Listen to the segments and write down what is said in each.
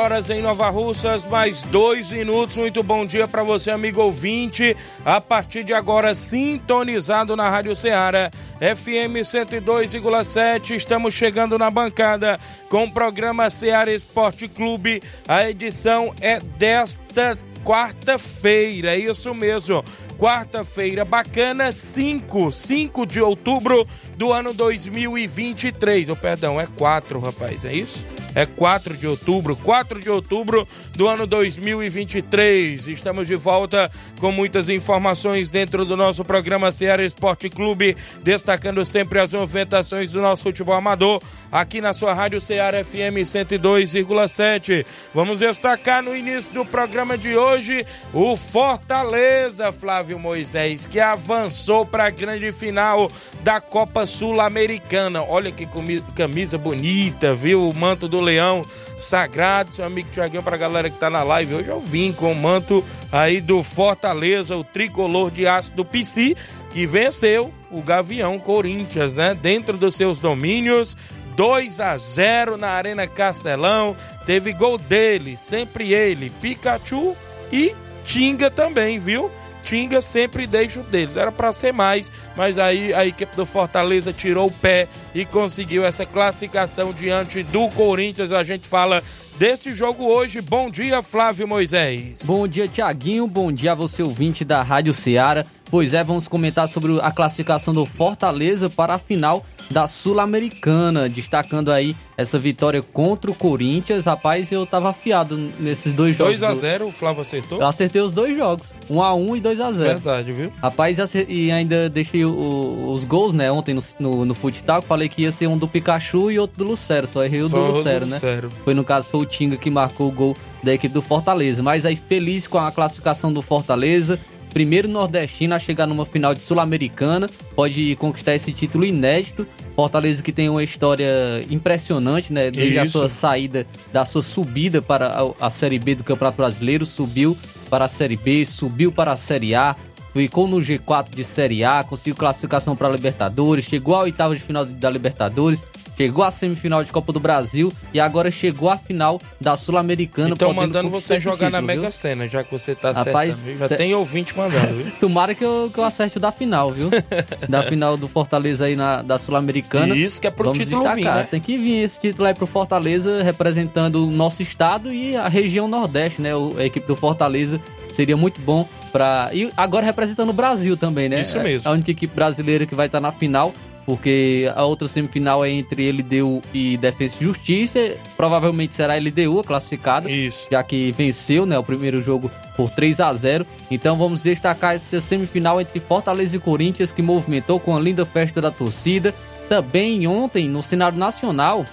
Horas em Nova Russas, mais dois minutos. Muito bom dia para você, amigo ouvinte. A partir de agora, sintonizado na Rádio Ceará, FM 102,7. Estamos chegando na bancada com o programa Ceará Esporte Clube. A edição é desta quarta-feira, é isso mesmo. Quarta-feira bacana, 5, 5 de outubro do ano 2023. Oh, perdão, é 4, rapaz, é isso? é 4 de outubro, 4 de outubro do ano 2023. Estamos de volta com muitas informações dentro do nosso programa Ceará Esporte Clube, destacando sempre as movimentações do nosso futebol amador aqui na sua Rádio Ceará FM 102,7. Vamos destacar no início do programa de hoje o Fortaleza, Flávio Moisés, que avançou para a grande final da Copa Sul-Americana. Olha que camisa bonita, viu? O manto do Leão Sagrado, seu amigo Tiaguinho, para a galera que tá na live hoje, eu vim com o manto aí do Fortaleza, o tricolor de aço do PC, que venceu o Gavião Corinthians, né? Dentro dos seus domínios, 2 a 0 na Arena Castelão. Teve gol dele, sempre ele, Pikachu e Tinga também, viu? Tinga sempre deixa o deles. Era para ser mais, mas aí a equipe do Fortaleza tirou o pé e conseguiu essa classificação diante do Corinthians. A gente fala deste jogo hoje. Bom dia, Flávio Moisés. Bom dia, Tiaguinho. Bom dia a você, ouvinte da Rádio Ceará. Pois é, vamos comentar sobre a classificação do Fortaleza para a final da Sul-Americana, destacando aí essa vitória contra o Corinthians. Rapaz, eu tava afiado nesses dois jogos. 2x0, o Flávio acertou? Eu acertei os dois jogos, 1x1 e 2x0. Verdade, viu? Rapaz, e ainda deixei o, os gols, né, ontem no, no, no falei que ia ser um do Pikachu e outro do Lucero, só errei o só do Lucero, né? Lucero. Foi no caso, foi o Tinga que marcou o gol da equipe do Fortaleza. Mas aí feliz com a classificação do Fortaleza, primeiro nordestino a chegar numa final de Sul-Americana, pode conquistar esse título inédito. Fortaleza que tem uma história impressionante, né? Desde Isso. a sua saída, da sua subida para a, a Série B do Campeonato Brasileiro, subiu para a Série B, subiu para a Série A, ficou no G4 de Série A, conseguiu classificação para a Libertadores, chegou à oitava de final da Libertadores, chegou à semifinal de Copa do Brasil e agora chegou à final da Sul-Americana. Estão mandando você jogar título, na Mega? Sena, já que você tá Rapaz, acertando. Já cê... tem ouvinte mandando, viu? Tomara que eu, que eu acerte o da final, viu? da final do Fortaleza aí na, da Sul-Americana. Isso que é pro Vamos título destacar. vir, né? Tem que vir esse título aí pro Fortaleza, representando o nosso estado e a região Nordeste, né? O, a equipe do Fortaleza seria muito bom para E agora representando o Brasil também, né? Isso mesmo. A única equipe brasileira que vai estar na final porque a outra semifinal é entre LDU e Defesa e Justiça. Provavelmente será LDU a classificada, Isso. já que venceu né, o primeiro jogo por 3 a 0 Então vamos destacar essa semifinal entre Fortaleza e Corinthians, que movimentou com a linda festa da torcida. Também ontem, no cenário nacional,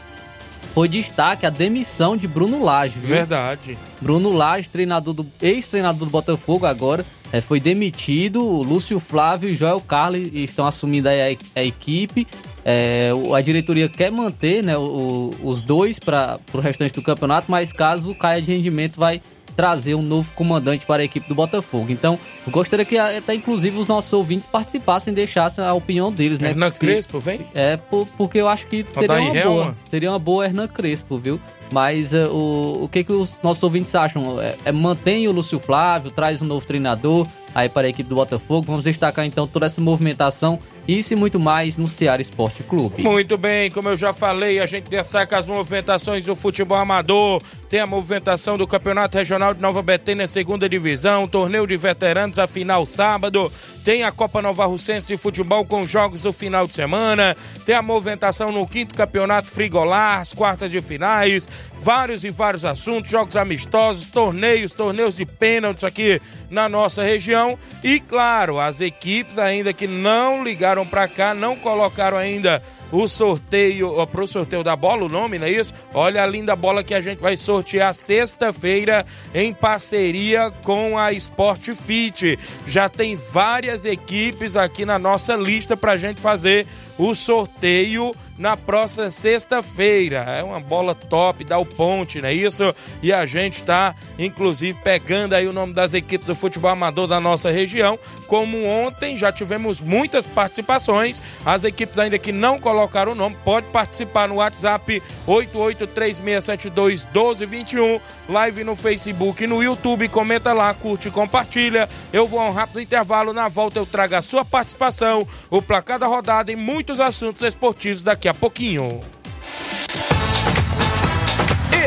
foi destaque a demissão de Bruno Lage. Viu? Verdade. Bruno Lage, treinador do ex-treinador do Botafogo agora, é, foi demitido. Lúcio Flávio e Joel Carli estão assumindo a, a equipe. É, a diretoria quer manter né, o, os dois para o restante do campeonato, mas caso caia de rendimento, vai trazer um novo comandante para a equipe do Botafogo. Então, gostaria que até inclusive os nossos ouvintes participassem, deixassem a opinião deles, né? Hernan Crespo, vem? É, por, porque eu acho que seria uma boa. Seria uma boa Hernan Crespo, viu? Mas uh, o, o que, que os nossos ouvintes acham? É, é mantém o Lúcio Flávio, traz um novo treinador aí para a equipe do Botafogo. Vamos destacar então toda essa movimentação isso e muito mais no Ceará Esporte Clube. Muito bem, como eu já falei, a gente destaca as movimentações do futebol amador, tem a movimentação do Campeonato Regional de Nova Betânia, segunda divisão, torneio de veteranos, a final sábado, tem a Copa Nova Russense de futebol com jogos do final de semana, tem a movimentação no quinto campeonato Frigolar, as quartas de finais, vários e vários assuntos, jogos amistosos, torneios, torneios de pênaltis aqui na nossa região. E, claro, as equipes ainda que não ligaram para cá, não colocaram ainda o sorteio, para o sorteio da bola, o nome, não é isso? Olha a linda bola que a gente vai sortear sexta-feira em parceria com a Sport Fit. Já tem várias equipes aqui na nossa lista para a gente fazer o sorteio na próxima sexta-feira. É uma bola top, dá o ponte, não é isso? E a gente está, inclusive, pegando aí o nome das equipes do futebol amador da nossa região. Como ontem já tivemos muitas participações, as equipes ainda que não colocaram o nome, pode participar no WhatsApp 8836721221, live no Facebook e no YouTube, comenta lá, curte e compartilha. Eu vou a um rápido intervalo, na volta eu trago a sua participação, o placar da rodada e muitos assuntos esportivos daqui a pouquinho.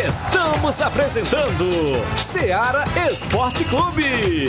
Estamos apresentando Seara Esporte Clube.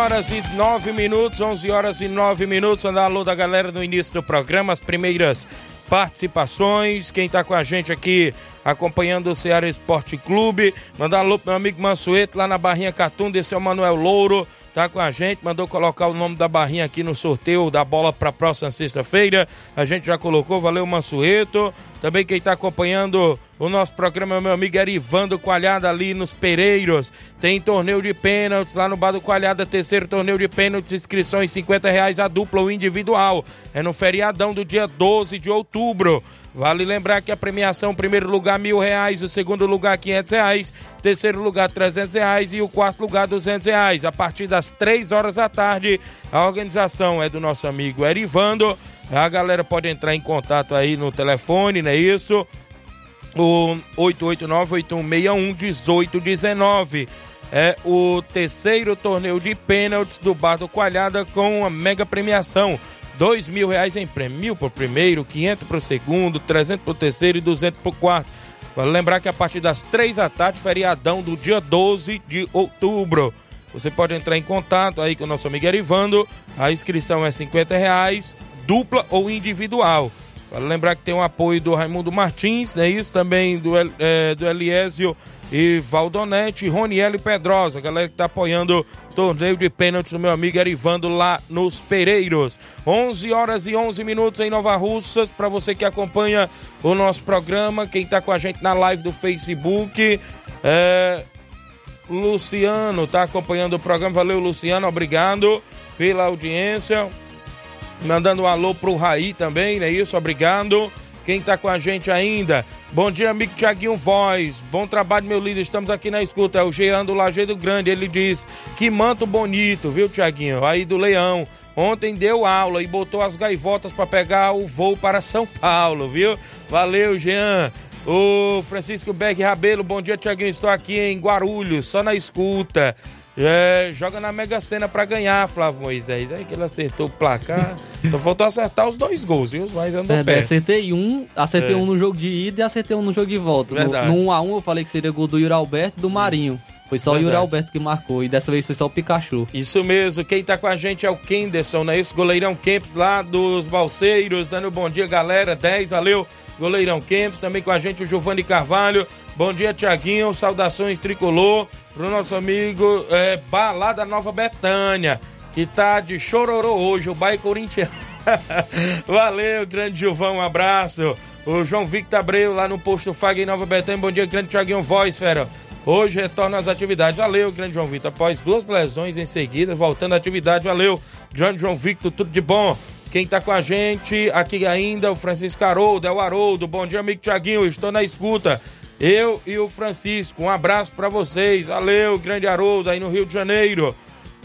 Horas e 9 minutos, 11 horas e 9 minutos. Andar alô da galera no início do programa, as primeiras participações. Quem está com a gente aqui acompanhando o Ceará Esporte Clube. Mandar alô pro meu amigo Mansueto lá na Barrinha. Esse é o Manuel Louro, tá com a gente. Mandou colocar o nome da Barrinha aqui no sorteio da bola para próxima sexta-feira. A gente já colocou, valeu Mansueto. Também quem está acompanhando o nosso programa é meu amigo Erivando Coalhada ali nos Pereiros. Tem torneio de pênaltis lá no Bar do Coalhada, terceiro torneio de pênaltis, inscrições 50 reais a dupla ou individual. É no feriadão do dia 12 de outubro. Vale lembrar que a premiação, primeiro lugar, mil reais, o segundo lugar, quinhentos reais, terceiro lugar, trezentos reais e o quarto lugar, duzentos reais. A partir das três horas da tarde, a organização é do nosso amigo Erivando. A galera pode entrar em contato aí no telefone, não é isso? O 889-8161-1819. É o terceiro torneio de pênaltis do Bar do Coalhada com a mega premiação dois mil reais em prêmio, mil para o primeiro, quinhentos para o segundo, trezentos para o terceiro e duzentos para o quarto. Vale lembrar que a partir das três da tarde, feriadão do dia 12 de outubro. Você pode entrar em contato aí com o nosso amigo Erivando. A inscrição é 50 reais, dupla ou individual. Vale lembrar que tem o apoio do Raimundo Martins, é isso? Também do, é, do Eliésio e Valdonete, Roniel Pedrosa, galera que está apoiando o torneio de pênaltis do meu amigo Erivando lá nos Pereiros. 11 horas e 11 minutos em Nova Russas, para você que acompanha o nosso programa, quem está com a gente na live do Facebook, é, Luciano está acompanhando o programa, valeu Luciano, obrigado pela audiência. Mandando um alô pro Raí também, não é isso? Obrigado. Quem tá com a gente ainda? Bom dia, amigo Tiaguinho Voz. Bom trabalho, meu líder. Estamos aqui na escuta. É o Jean do Lajeado Grande. Ele diz: Que manto bonito, viu, Tiaguinho? Aí do Leão. Ontem deu aula e botou as gaivotas para pegar o voo para São Paulo, viu? Valeu, Jean. O Francisco Beck Rabelo, bom dia, Tiaguinho. Estou aqui em Guarulhos, só na escuta. É, joga na Mega Sena pra ganhar, Flávio Moisés. Aí que ele acertou o placar. Só faltou acertar os dois gols, viu? Mas andou é, perto. Acertei um, acertei é. um no jogo de ida e acertei um no jogo de volta. Verdade. No, no 1x1 eu falei que seria gol do Yuri Alberto e do Marinho. Foi só Verdade. o Yuri Alberto que marcou e dessa vez foi só o Pikachu. Isso mesmo, quem tá com a gente é o Kenderson, não é isso? Goleirão Kempis lá dos Balseiros, dando bom dia, galera. 10, valeu. Goleirão Kempis, também com a gente o Giovanni Carvalho. Bom dia, Tiaguinho. Saudações tricolor pro nosso amigo é, Balada Nova Betânia, que tá de chororô hoje, o bairro corintiano. Valeu, grande Gilvão, um abraço. O João Victor Abreu lá no posto Fag em Nova Betânia. Bom dia, grande Tiaguinho Voz, fera. Hoje retorna às atividades. Valeu, grande João Vitor. Após duas lesões em seguida, voltando à atividade. Valeu, grande João Victor, tudo de bom. Quem tá com a gente aqui ainda, o Francisco Haroldo, é o Haroldo. Bom dia, amigo Tiaguinho. Estou na escuta. Eu e o Francisco. Um abraço para vocês. Valeu, grande Haroldo, aí no Rio de Janeiro.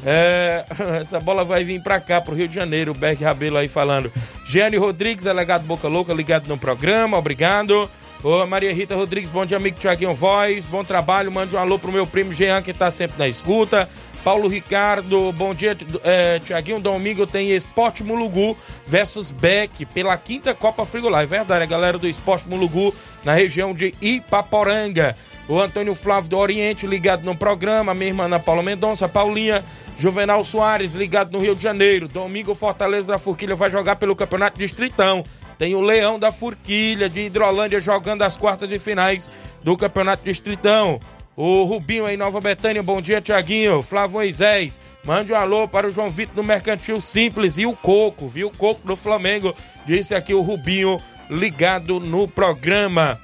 É, essa bola vai vir para cá, pro Rio de Janeiro. O Beck Rabelo aí falando. Giane Rodrigues, delegado Boca Louca, ligado no programa. Obrigado. Ô, Maria Rita Rodrigues, bom dia, amigo Tiaguinho Voz. Bom trabalho. Mande um alô pro meu primo Jean, que tá sempre na escuta. Paulo Ricardo, bom dia, é, Tiaguinho. Domingo tem Esporte Mulugu versus Beck pela quinta Copa Frigolar. É verdade, a galera do Esporte Mulugu na região de Ipaporanga. O Antônio Flávio do Oriente ligado no programa. Minha irmã Ana Paula Mendonça, Paulinha. Juvenal Soares ligado no Rio de Janeiro. Domingo, Fortaleza da Forquilha vai jogar pelo Campeonato Distritão. Tem o Leão da Furquilha de Hidrolândia jogando as quartas de finais do Campeonato Distritão. O Rubinho aí, Nova Betânia, bom dia, Tiaguinho. Flávio Moisés, mande um alô para o João Vitor do Mercantil Simples e o Coco, viu? O Coco do Flamengo, disse aqui o Rubinho, ligado no programa.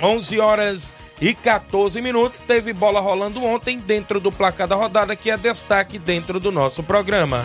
11 horas e 14 minutos. Teve bola rolando ontem dentro do placar da rodada, que é destaque dentro do nosso programa.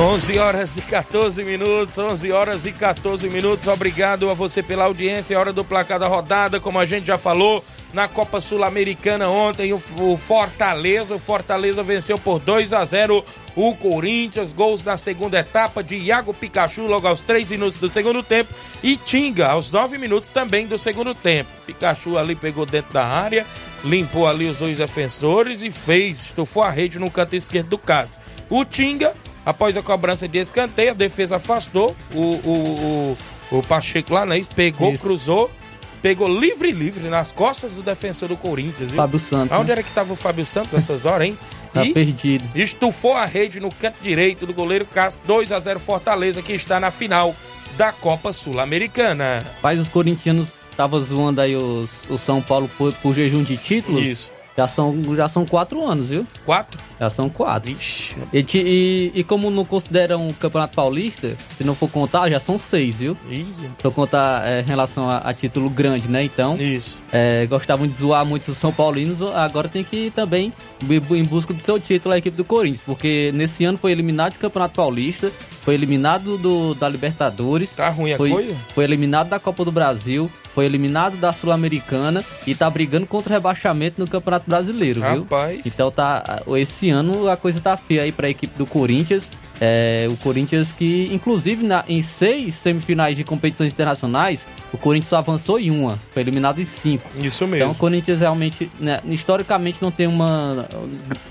11 horas e 14 minutos, 11 horas e 14 minutos. Obrigado a você pela audiência. É hora do placar da rodada, como a gente já falou, na Copa Sul-Americana ontem, o, Fortaleza, o Fortaleza venceu por 2 a 0 o Corinthians. Gols na segunda etapa de Iago Pikachu logo aos 3 minutos do segundo tempo e Tinga aos 9 minutos também do segundo tempo. Pikachu ali pegou dentro da área, limpou ali os dois defensores e fez, estufou a rede no canto esquerdo do caso. O Tinga Após a cobrança de escanteio, a defesa afastou o, o, o, o Pacheco lá, né? Pegou, Isso. cruzou, pegou livre, livre nas costas do defensor do Corinthians, viu? Fábio Santos. Onde né? era que estava o Fábio Santos nessas horas, hein? tá e perdido. Estufou a rede no canto direito do goleiro Castro, 2 a 0 Fortaleza, que está na final da Copa Sul-Americana. Pais, os corintianos estavam zoando aí os, o São Paulo por, por jejum de títulos. Isso. Já são, já são quatro anos, viu? Quatro? Já são quatro. Ixi. E, e, e, como não consideram o Campeonato Paulista, se não for contar, já são seis, viu? Isso. Se eu contar é, em relação a, a, título grande, né? Então, Isso. É, gostavam de zoar muito os São Paulinos, agora tem que ir também em busca do seu título a equipe do Corinthians, porque nesse ano foi eliminado do Campeonato Paulista, foi eliminado do, da Libertadores. Tá ruim a foi, coisa? Foi eliminado da Copa do Brasil, foi eliminado da Sul-Americana e tá brigando contra o rebaixamento no Campeonato Brasileiro, Rapaz. viu? Então tá. Esse ano a coisa tá feia aí para a equipe do Corinthians. É, o Corinthians que, inclusive, na, em seis semifinais de competições internacionais, o Corinthians avançou em uma, foi eliminado em cinco. Isso mesmo. Então o Corinthians realmente, né, historicamente, não tem uma,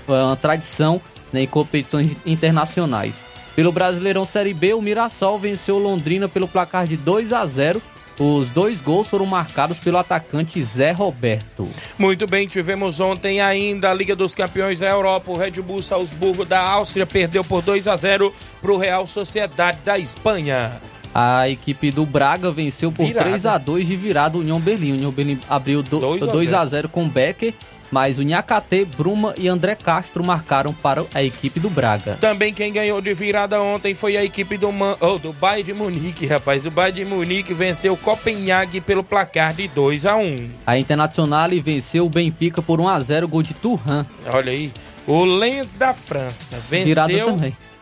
uma tradição né, em competições internacionais. Pelo Brasileirão Série B, o Mirassol venceu Londrina pelo placar de 2 a 0 os dois gols foram marcados pelo atacante Zé Roberto. Muito bem, tivemos ontem ainda a Liga dos Campeões da Europa. O Red Bull Salzburgo da Áustria perdeu por 2 a 0 para o Real Sociedade da Espanha. A equipe do Braga venceu por virada. 3 a 2 de virada o União Berlim. O União Berlim abriu 2 a 0. a 0 com Becker mas o Nhacate, Bruma e André Castro marcaram para a equipe do Braga. Também quem ganhou de virada ontem foi a equipe do, Man... oh, do Bayern de Munique, rapaz. O Bayern de Munique venceu o Copenhague pelo placar de 2 a 1 A Internacional venceu o Benfica por 1 a 0 gol de Turhan. Olha aí. O Lens da França venceu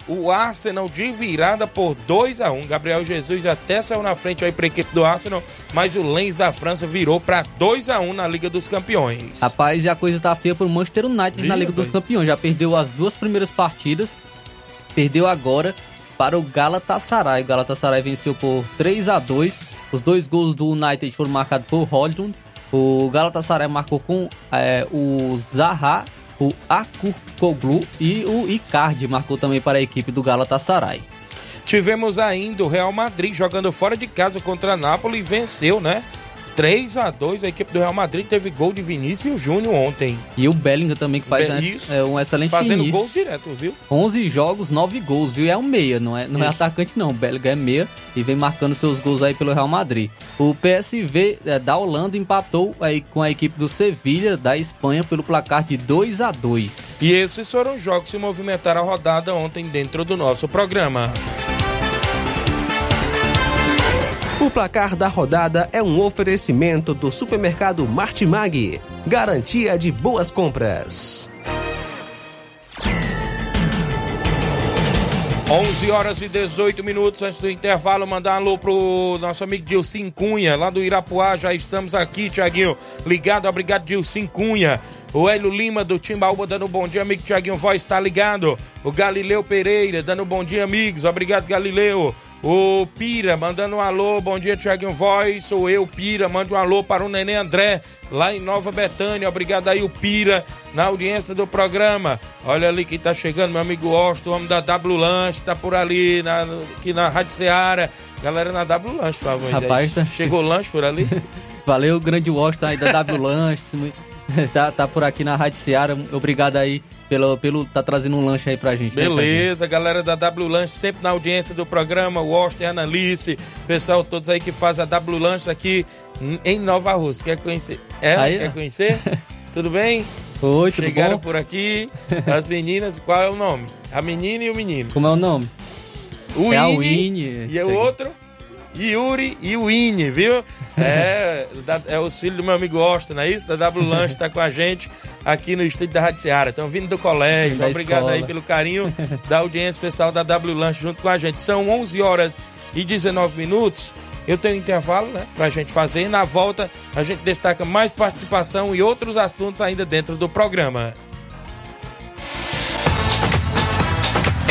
o Arsenal de virada por 2 a 1 Gabriel Jesus até saiu na frente aí para a equipe do Arsenal, mas o Lens da França virou para 2 a 1 na Liga dos Campeões. Rapaz, e a coisa tá feia pro Manchester United Viva, na Liga dos Campeões. Já perdeu as duas primeiras partidas, perdeu agora para o Galatasaray. O Galatasaray venceu por 3 a 2 Os dois gols do United foram marcados por Holland. O Galatasaray marcou com é, o Zaha o Akurkoglu e o Icardi marcou também para a equipe do Galatasaray. Tivemos ainda o Real Madrid jogando fora de casa contra a Nápoles e venceu, né? 3 a 2 a equipe do Real Madrid teve gol de Vinícius Júnior ontem. E o Bellingham também, que faz Be é, um excelente Fazendo início. gols diretos, viu? 11 jogos, 9 gols, viu? É um meia, não é, não é atacante não. O Bellingham é meia e vem marcando seus gols aí pelo Real Madrid. O PSV é, da Holanda empatou aí com a equipe do Sevilha da Espanha pelo placar de 2 a 2 E esses foram os jogos que se movimentaram a rodada ontem dentro do nosso programa. O placar da rodada é um oferecimento do supermercado Martimag. Garantia de boas compras. 11 horas e 18 minutos antes do intervalo, mandar alô pro nosso amigo Dilcim Cunha, lá do Irapuá, já estamos aqui, Tiaguinho, ligado, obrigado Dilcim Cunha. O Hélio Lima do Timbaúba dando bom dia, amigo Tiaguinho Voz, está ligado. O Galileu Pereira dando bom dia, amigos, obrigado Galileu. O Pira mandando um alô, bom dia Tiaguinho Voz, sou eu, Pira, mande um alô para o Neném André, lá em Nova Betânia, obrigado aí o Pira, na audiência do programa. Olha ali quem tá chegando, meu amigo Austin, o homem da W Lanche, tá por ali, na, aqui na Rádio Seara. Galera na W Lanche, por favor. Rapaz, tá... Chegou o lanche por ali? Valeu, grande Washington aí da W Lanche, tá, tá por aqui na Rádio Seara, obrigado aí pelo, pelo tá trazendo um lanche aí pra gente. Né, Beleza, né, galera da W Lanche sempre na audiência do programa, Washington, Analice, pessoal todos aí que faz a W Lanche aqui em Nova Rússia. Quer conhecer? É, aí, quer conhecer? tudo bem? Oi, tudo Chegaram bom? por aqui, as meninas, qual é o nome? A menina e o menino. Como é o nome? O é Winnie. E o outro? Yuri e Winnie, viu? É, é o filho do meu amigo Austin, não é isso? Da W Lanche está com a gente aqui no estúdio da Rádio Seara. Estão vindo do colégio. Da Obrigado escola. aí pelo carinho da audiência pessoal da W Lanche junto com a gente. São 11 horas e 19 minutos. Eu tenho um intervalo, né, pra gente fazer. Na volta, a gente destaca mais participação e outros assuntos ainda dentro do programa.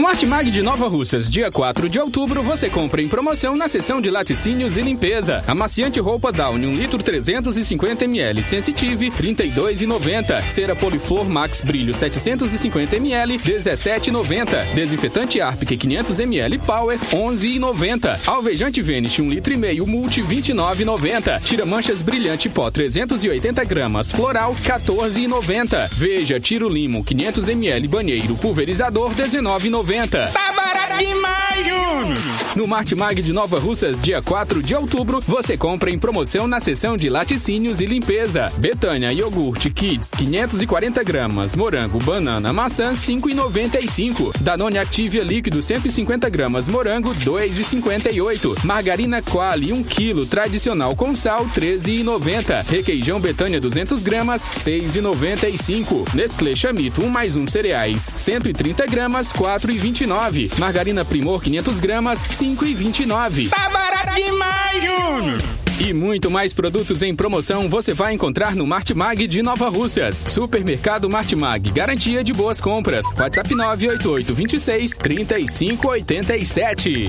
No Martimag de Nova Russas, dia 4 de outubro, você compra em promoção na seção de laticínios e limpeza. Amaciante roupa Downy 1 litro 350 ml, Sensitive 32,90. Cera Poliflor Max Brilho 750 ml, 17,90. Desinfetante Arpic 500 ml Power 11,90. Alvejante Venice 1 litro e meio Multi 29,90. Tira manchas brilhante pó 380 gramas Floral 14,90. Veja Tiro Limo 500 ml Banheiro Pulverizador 19,90. Tá barato demais, Júnior! No Martimag de Nova Russas, dia 4 de outubro, você compra em promoção na seção de laticínios e limpeza. Betânia Iogurte Kids, 540 gramas. Morango, banana, maçã, 5,95. Danone Activia líquido, 150 gramas. Morango, 2,58. Margarina Quali, 1 kg, tradicional com sal, 13,90. Requeijão Betânia, 200 gramas, 6,95. Nestlé Chamito, 1 mais 1 cereais, 130 gramas, 4,29. Margarina margarina Primor 500 gramas, 5,29. Tá barato demais, Júnior! E muito mais produtos em promoção você vai encontrar no Martimag de Nova Russas. Supermercado Martimag, garantia de boas compras. WhatsApp 988 26 3587.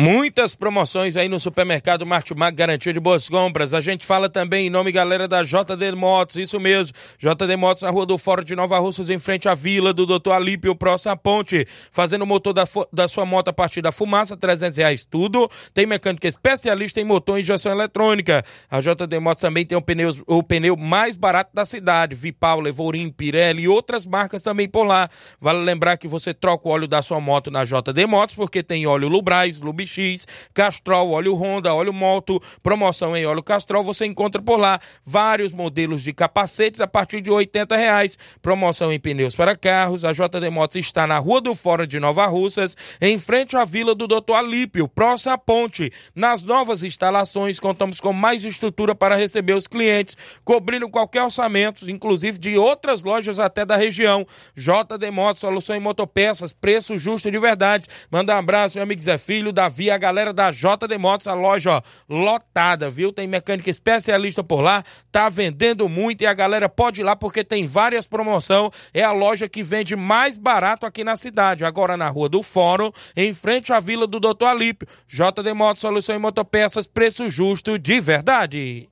Muitas promoções aí no supermercado Martimag, garantia de boas compras. A gente fala também em nome, galera, da JD Motos, isso mesmo. JD Motos na Rua do Fórum de Nova Russas, em frente à vila do Dr. Alípio, próximo à ponte. Fazendo o motor da, da sua moto a partir da fumaça, 300 reais tudo. Tem mecânica especialista em motor e injeção eletrônica. A JD Motos também tem o pneu, o pneu mais barato da cidade. Vipau, Levorim, Pirelli e outras marcas também por lá. Vale lembrar que você troca o óleo da sua moto na JD Motos, porque tem óleo Lubrais, Lubix X, Castrol, óleo Honda, óleo Moto, promoção em óleo Castrol, você encontra por lá vários modelos de capacetes a partir de R$ reais. Promoção em pneus para carros. A JD Motos está na Rua do Fora de Nova Russas, em frente à Vila do Doutor Alípio, próxima à ponte. Nas novas instalações, contamos com mais estrutura para receber os clientes, cobrindo qualquer orçamento, inclusive de outras lojas até da região. JD Motos, solução em motopeças, preço justo de verdade. Manda um abraço, meu amigo Zé Filho, da Via, a galera da JD Motos, a loja ó, lotada, viu? Tem mecânica especialista por lá, tá vendendo muito e a galera pode ir lá porque tem várias promoções. É a loja que vende mais barato aqui na cidade. Agora na Rua do Fórum, em frente à Vila do Doutor Alípio. JD Motos, solução em motopeças, preço justo de verdade.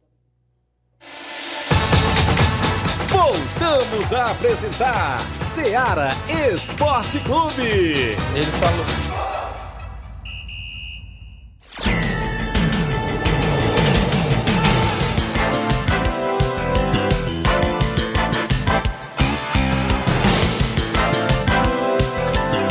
Voltamos a apresentar Seara Esporte Clube. Ele falou. Yeah.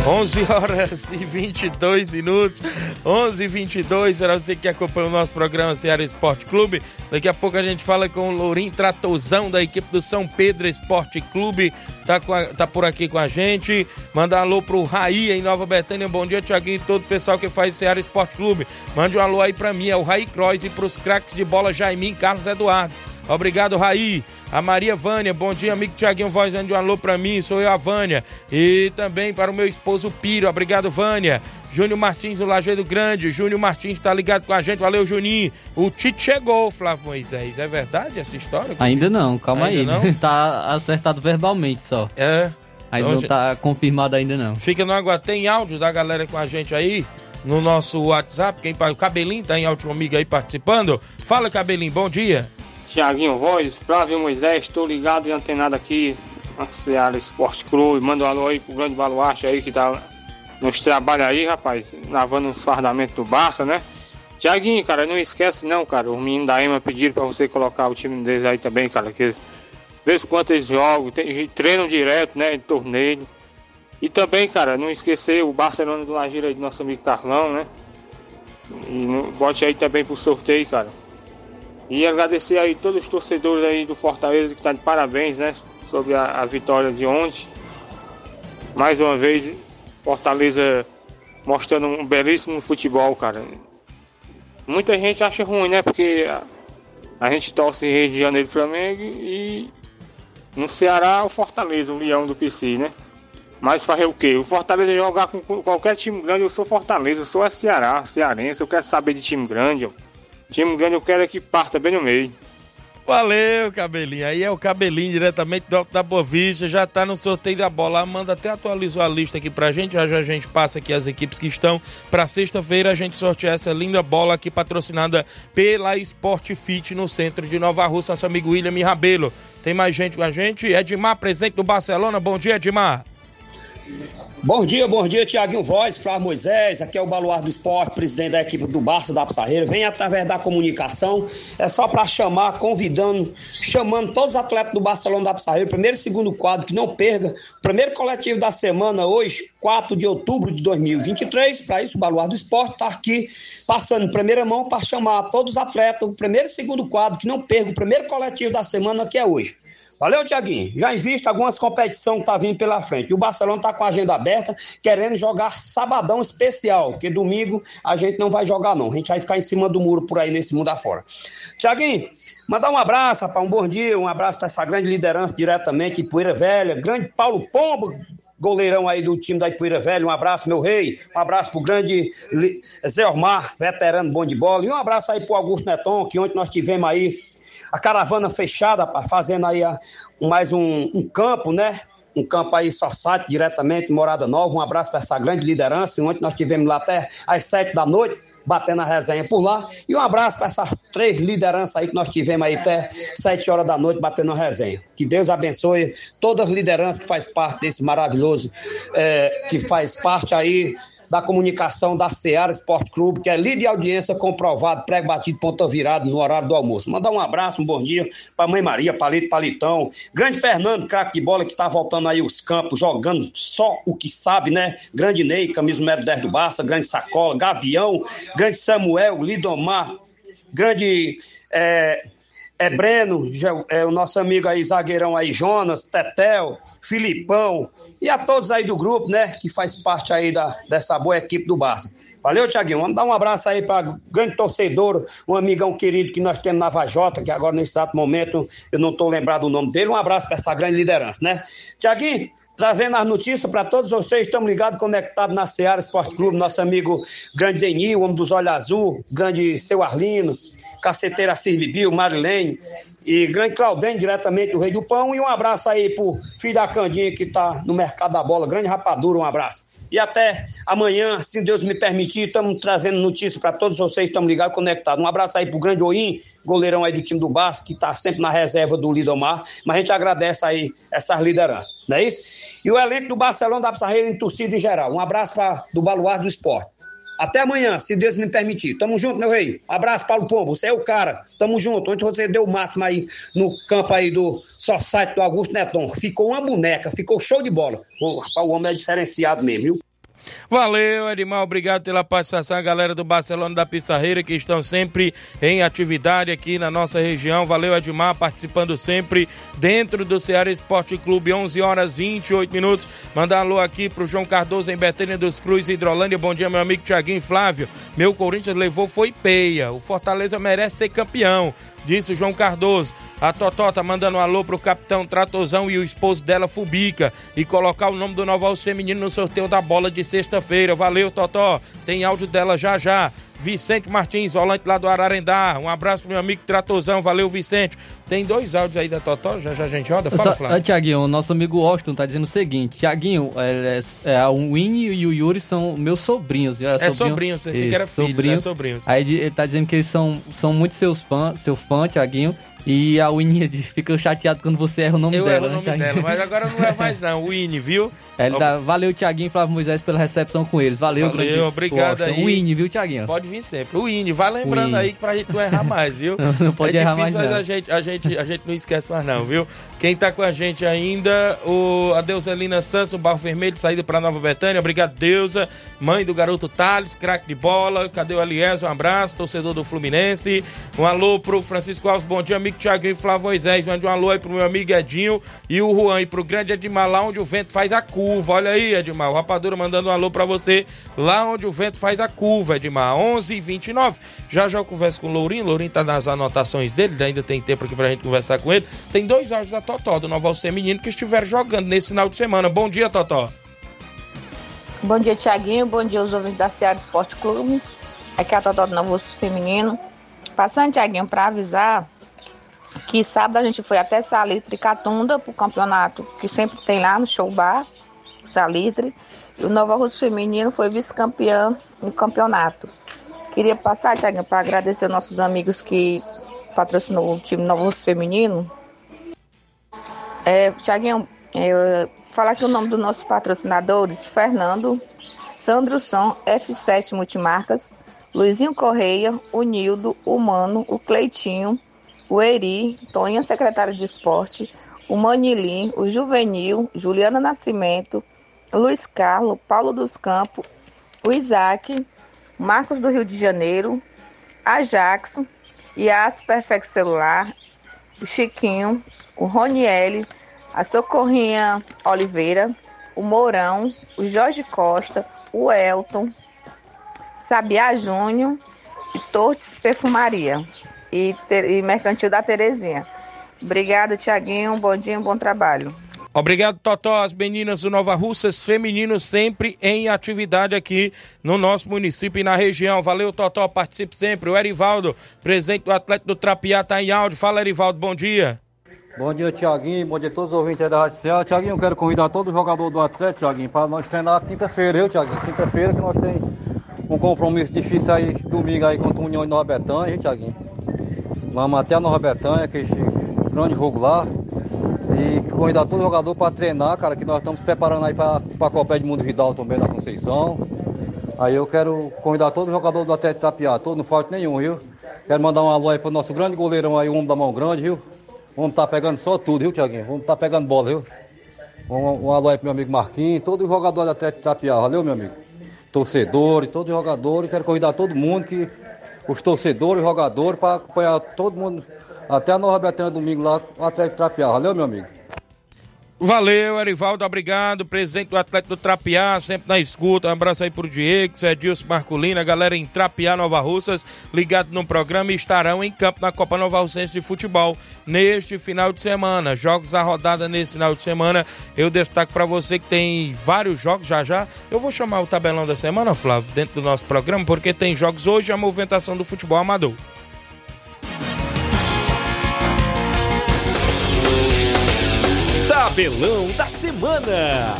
11 horas e 22 minutos, 11 e 22 para você que acompanha o nosso programa Ceará Esporte Clube. Daqui a pouco a gente fala com o Lourinho Tratozão da equipe do São Pedro Esporte Clube, tá, a, tá por aqui com a gente. Manda um alô pro Raí em Nova Betânia. Bom dia, Tiaguinho e todo o pessoal que faz Ceará Esporte Clube. Mande um alô aí para mim, é o Raí Cross e pros craques de bola Jaimin Carlos Eduardo. Obrigado, Raí. A Maria Vânia, bom dia, amigo Tiaguinho Voz, dando um alô pra mim, sou eu, a Vânia. E também para o meu esposo Piro, obrigado, Vânia. Júnior Martins do Lajeado Grande, Júnior Martins tá ligado com a gente, valeu, Juninho. O Tite chegou, Flávio Moisés, é verdade essa história? Ainda não, calma ainda aí. Não? tá acertado verbalmente só. É. Ainda então, não tá confirmado ainda não. Fica no aguardo. Tem áudio da galera com a gente aí? No nosso WhatsApp, quem o Cabelinho tá em áudio comigo aí participando. Fala, Cabelinho, bom dia. Tiaguinho Voz, Flávio Moisés, estou ligado e antenado aqui na Seara Esporte Clube. Manda um alô aí pro grande baluarte aí que tá nos trabalha aí, rapaz, lavando os fardamentos do Barça, né? Tiaguinho, cara, não esquece não, cara. Os meninos da EMA pediram pra você colocar o time deles aí também, cara. Que eles, vez quanto eles jogam, tem, treinam direto, né? Em torneio. E também, cara, não esquecer o Barcelona do Lajeira aí do nosso amigo Carlão, né? E bote aí também pro sorteio, cara. E agradecer aí todos os torcedores aí do Fortaleza que tá de parabéns, né? Sobre a, a, vitória de ontem. Mais uma vez, Fortaleza mostrando um belíssimo futebol, cara. Muita gente acha ruim, né? Porque a, a gente torce Rio de Janeiro Flamengo e no Ceará o Fortaleza, o Leão do PC, né? Mas fazer o quê? O Fortaleza jogar com qualquer time grande, eu sou Fortaleza, eu sou a Ceará, cearense, eu quero saber de time grande, ó. Time grande eu quero é que parta bem no meio. Valeu, cabelinho. Aí é o cabelinho diretamente do Alto da Boa Vista. Já tá no sorteio da bola. Manda até atualizou a lista aqui pra gente. Já já a gente passa aqui as equipes que estão. Pra sexta-feira a gente sorteia essa linda bola aqui patrocinada pela Sport Fit no centro de Nova Rússia. Nosso amigo William Rabelo. Tem mais gente com a gente. Edmar, presente do Barcelona. Bom dia, Edmar. Bom dia, bom dia, Tiaguinho Voz, Flávio Moisés, aqui é o Baluar do Esporte, presidente da equipe do Barça da Pissarreira. Vem através da comunicação, é só para chamar, convidando, chamando todos os atletas do Barcelona da Pissarreira, primeiro e segundo quadro, que não perca. Primeiro coletivo da semana, hoje, 4 de outubro de 2023. Para isso, o Baluar do Esporte está aqui passando em primeira mão para chamar todos os atletas, primeiro e segundo quadro, que não perca o primeiro coletivo da semana, que é hoje. Valeu, Tiaguinho. Já em vista algumas competições que tá vindo pela frente. O Barcelona tá com a agenda aberta, querendo jogar sabadão especial, porque domingo a gente não vai jogar, não. A gente vai ficar em cima do muro por aí nesse mundo afora. Tiaguinho, mandar um abraço, rapaz, um bom dia, um abraço para essa grande liderança diretamente Poeira Velha, grande Paulo Pombo, goleirão aí do time da Ipuíra Velha. Um abraço, meu rei. Um abraço pro grande Zé Ormar, veterano bom de bola. E um abraço aí pro Augusto Neton, que ontem nós tivemos aí a caravana fechada, fazendo aí a, mais um, um, campo, né? Um campo aí só site diretamente, Morada Nova. Um abraço para essa grande liderança. Ontem nós tivemos lá até às sete da noite batendo a resenha por lá. E um abraço para essas três lideranças aí que nós tivemos aí até sete horas da noite batendo a resenha. Que Deus abençoe todas as lideranças que faz parte desse maravilhoso, é, que faz parte aí da comunicação da Seara Esporte Clube, que é líder de audiência comprovado, prego batido, ponta virado no horário do almoço. Mandar um abraço, um bom dia para Mãe Maria, Palito, Palitão, grande Fernando, craque de bola, que tá voltando aí os campos, jogando só o que sabe, né? Grande Ney, camisa número 10 do Barça, grande Sacola, Gavião, grande Samuel, Lidomar, grande... É, é Breno, é o nosso amigo aí, zagueirão aí, Jonas, Tetel, Filipão e a todos aí do grupo, né, que faz parte aí da, dessa boa equipe do Barça. Valeu, Tiaguinho. Vamos dar um abraço aí para grande torcedor, um amigão querido que nós temos na Vajota, que agora nesse exato momento eu não estou lembrado o nome dele. Um abraço para essa grande liderança, né? Tiaguinho, trazendo as notícias para todos vocês. Estamos ligados, conectados na Seara Esporte Clube. Nosso amigo grande Denil, homem dos olhos azul, grande seu Arlino, Caceteira Assis Bibil, Marilene e grande Claudem, diretamente do Rei do Pão. E um abraço aí pro filho da Candinha que tá no mercado da bola. Grande rapadura, um abraço. E até amanhã, se Deus me permitir, estamos trazendo notícias para todos vocês, estamos ligados, conectados. Um abraço aí pro grande Oim, goleirão aí do time do Basco, que está sempre na reserva do Lidomar, mas a gente agradece aí essas lideranças, não é isso? E o elenco do Barcelona da Pissarreira em torcida em geral. Um abraço pra, do Baluar do Esporte. Até amanhã, se Deus me permitir. Tamo junto, meu rei. Abraço, Paulo Povo. Você é o cara. Tamo junto. Ontem você deu o máximo aí no campo aí do site do Augusto Neton. Ficou uma boneca, ficou show de bola. O, o homem é diferenciado mesmo, viu? Valeu, Edmar, obrigado pela participação, a galera do Barcelona da Pissarreira que estão sempre em atividade aqui na nossa região. Valeu, Edmar, participando sempre dentro do Ceará Esporte Clube, 11 horas 28 minutos. Mandar alô aqui pro João Cardoso em Betânia dos Cruz, Hidrolândia. Bom dia, meu amigo Tiaguinho Flávio. Meu Corinthians levou foi peia. O Fortaleza merece ser campeão disse o João Cardoso. A Totó tá mandando um alô pro capitão Tratozão e o esposo dela, Fubica, e colocar o nome do Noval Feminino no sorteio da bola de sexta-feira. Valeu, Totó. Tem áudio dela já já. Vicente Martins, volante lá do Ararendá. Um abraço pro meu amigo Tratozão, valeu Vicente. Tem dois áudios aí da Totó, já já a gente roda. Fala, Flávio. Tiaguinho, o nosso amigo Austin tá dizendo o seguinte: Tiaguinho, é, é, é, o Winnie e o Yuri são meus sobrinhos. É, é sobrinho, você que era filho, sobrinho. Né? sobrinhos. Aí ele tá dizendo que eles são, são muito seus fãs, seu fã, Tiaguinho. E a Winnie fica chateada quando você erra o nome eu dela. Eu erro o nome né, dela, mas agora não é mais não. Winnie, viu? É, dá, valeu, Tiaguinho e Flávio Moisés pela recepção com eles. Valeu, valeu grande. obrigado aí. Winnie, viu, Tiaguinho? Pode vir sempre. O Winnie, vai lembrando Winnie. aí pra gente não errar mais, viu? não, não pode é errar difícil, mais mas a gente, a, gente, a gente não esquece mais não, viu? Quem tá com a gente ainda, o, a Deuselina Santos, o Barro Vermelho, saída pra Nova Betânia. Obrigado, Deusa. Mãe do garoto Thales, craque de bola. Cadê o Aliés? Um abraço, torcedor do Fluminense. Um alô pro Francisco Alves, bom dia, amigo Tiaguinho e Flávio Moisés. Mande um alô aí pro meu amigo Edinho e o Juan e pro grande Edmar, lá onde o vento faz a curva. Olha aí, Edmar, o Rapadura mandando um alô pra você, lá onde o vento faz a curva, Edmar. 11 h 29 Já já eu converso com o Lourinho, Lourinho tá nas anotações dele, ainda tem tempo aqui pra gente conversar com ele. Tem dois áudios da Totó, do Novo Alcer Menino, que estiveram jogando nesse final de semana. Bom dia, Totó. Bom dia, Tiaguinho. Bom dia, os ouvintes da Seara Esporte Clube. Aqui é a Totó do Novo Feminino. Passando, Tiaguinho, para avisar que sábado a gente foi até Salitre Catunda pro campeonato que sempre tem lá no show bar, Salitre. E o Nova Russo Feminino foi vice-campeão no campeonato. Queria passar, Tiaguinho, para agradecer nossos amigos que patrocinou o time Russo Feminino. É, Tiaguinho, é, falar aqui o nome dos nossos patrocinadores: Fernando, Sandro Som, F7 Multimarcas, Luizinho Correia, o Nildo, o Mano, o Cleitinho, o Eri, Toninha, secretária de esporte, o Manilim, o Juvenil, Juliana Nascimento, Luiz Carlos, Paulo dos Campos, o Isaac, Marcos do Rio de Janeiro, a Jackson, Yas Perfect Celular, o Chiquinho, o Roniel, a Socorrinha Oliveira, o Mourão, o Jorge Costa, o Elton, Sabiá Júnior e Tortes Perfumaria e, e Mercantil da Terezinha. Obrigada, Tiaguinho. Bom dia, bom trabalho. Obrigado, Totó. As meninas do Nova Russas femininos sempre em atividade aqui no nosso município e na região. Valeu, Totó. Participe sempre. O Erivaldo, presidente do Atlético do Trapiá, está em áudio. Fala, Erivaldo. Bom dia. Bom dia, Tiaguinho. Bom dia a todos os ouvintes da Rádio Ceará. Tiaguinho, eu quero convidar todo jogador do Atlético, Tiaguinho, para nós treinar quinta-feira, eu, Tiaguinho. Quinta-feira que nós temos um compromisso difícil aí, domingo aí contra o União de Nova Betânia, hein, Tiaguinho. Vamos até a Nova Betânia, que é grande jogo lá. Convidar todo jogador para treinar, cara, que nós estamos preparando aí para a Copa de Mundo Vidal também na Conceição. Aí eu quero convidar todo jogador do Atlético Tapiá, todo, não falta nenhum, viu? Quero mandar um alô aí pro nosso grande goleirão aí, o homem da mão grande, viu? Vamos estar tá pegando só tudo, viu, Tiaguinho? Vamos estar tá pegando bola, viu? Um, um alô aí pro meu amigo Marquinhos, todo jogador do Atlético Tapiá, valeu, meu amigo? Torcedores, todos os jogadores, quero convidar todo mundo que os torcedores, os jogadores, para acompanhar todo mundo até a Nova Betânia domingo lá, o Atlético Trapiá. Valeu, meu amigo? Valeu, Erivaldo, obrigado. Presidente do Atlético do Trapiá, sempre na escuta. Um abraço aí pro Diego, Cedilson Marculina, galera em Trapiá, Nova Russas, ligado no programa e estarão em campo na Copa Nova Russense de Futebol neste final de semana. Jogos da rodada nesse final de semana. Eu destaco para você que tem vários jogos já já. Eu vou chamar o tabelão da semana, Flávio, dentro do nosso programa, porque tem jogos hoje a movimentação do futebol amador. Tabelão da Semana.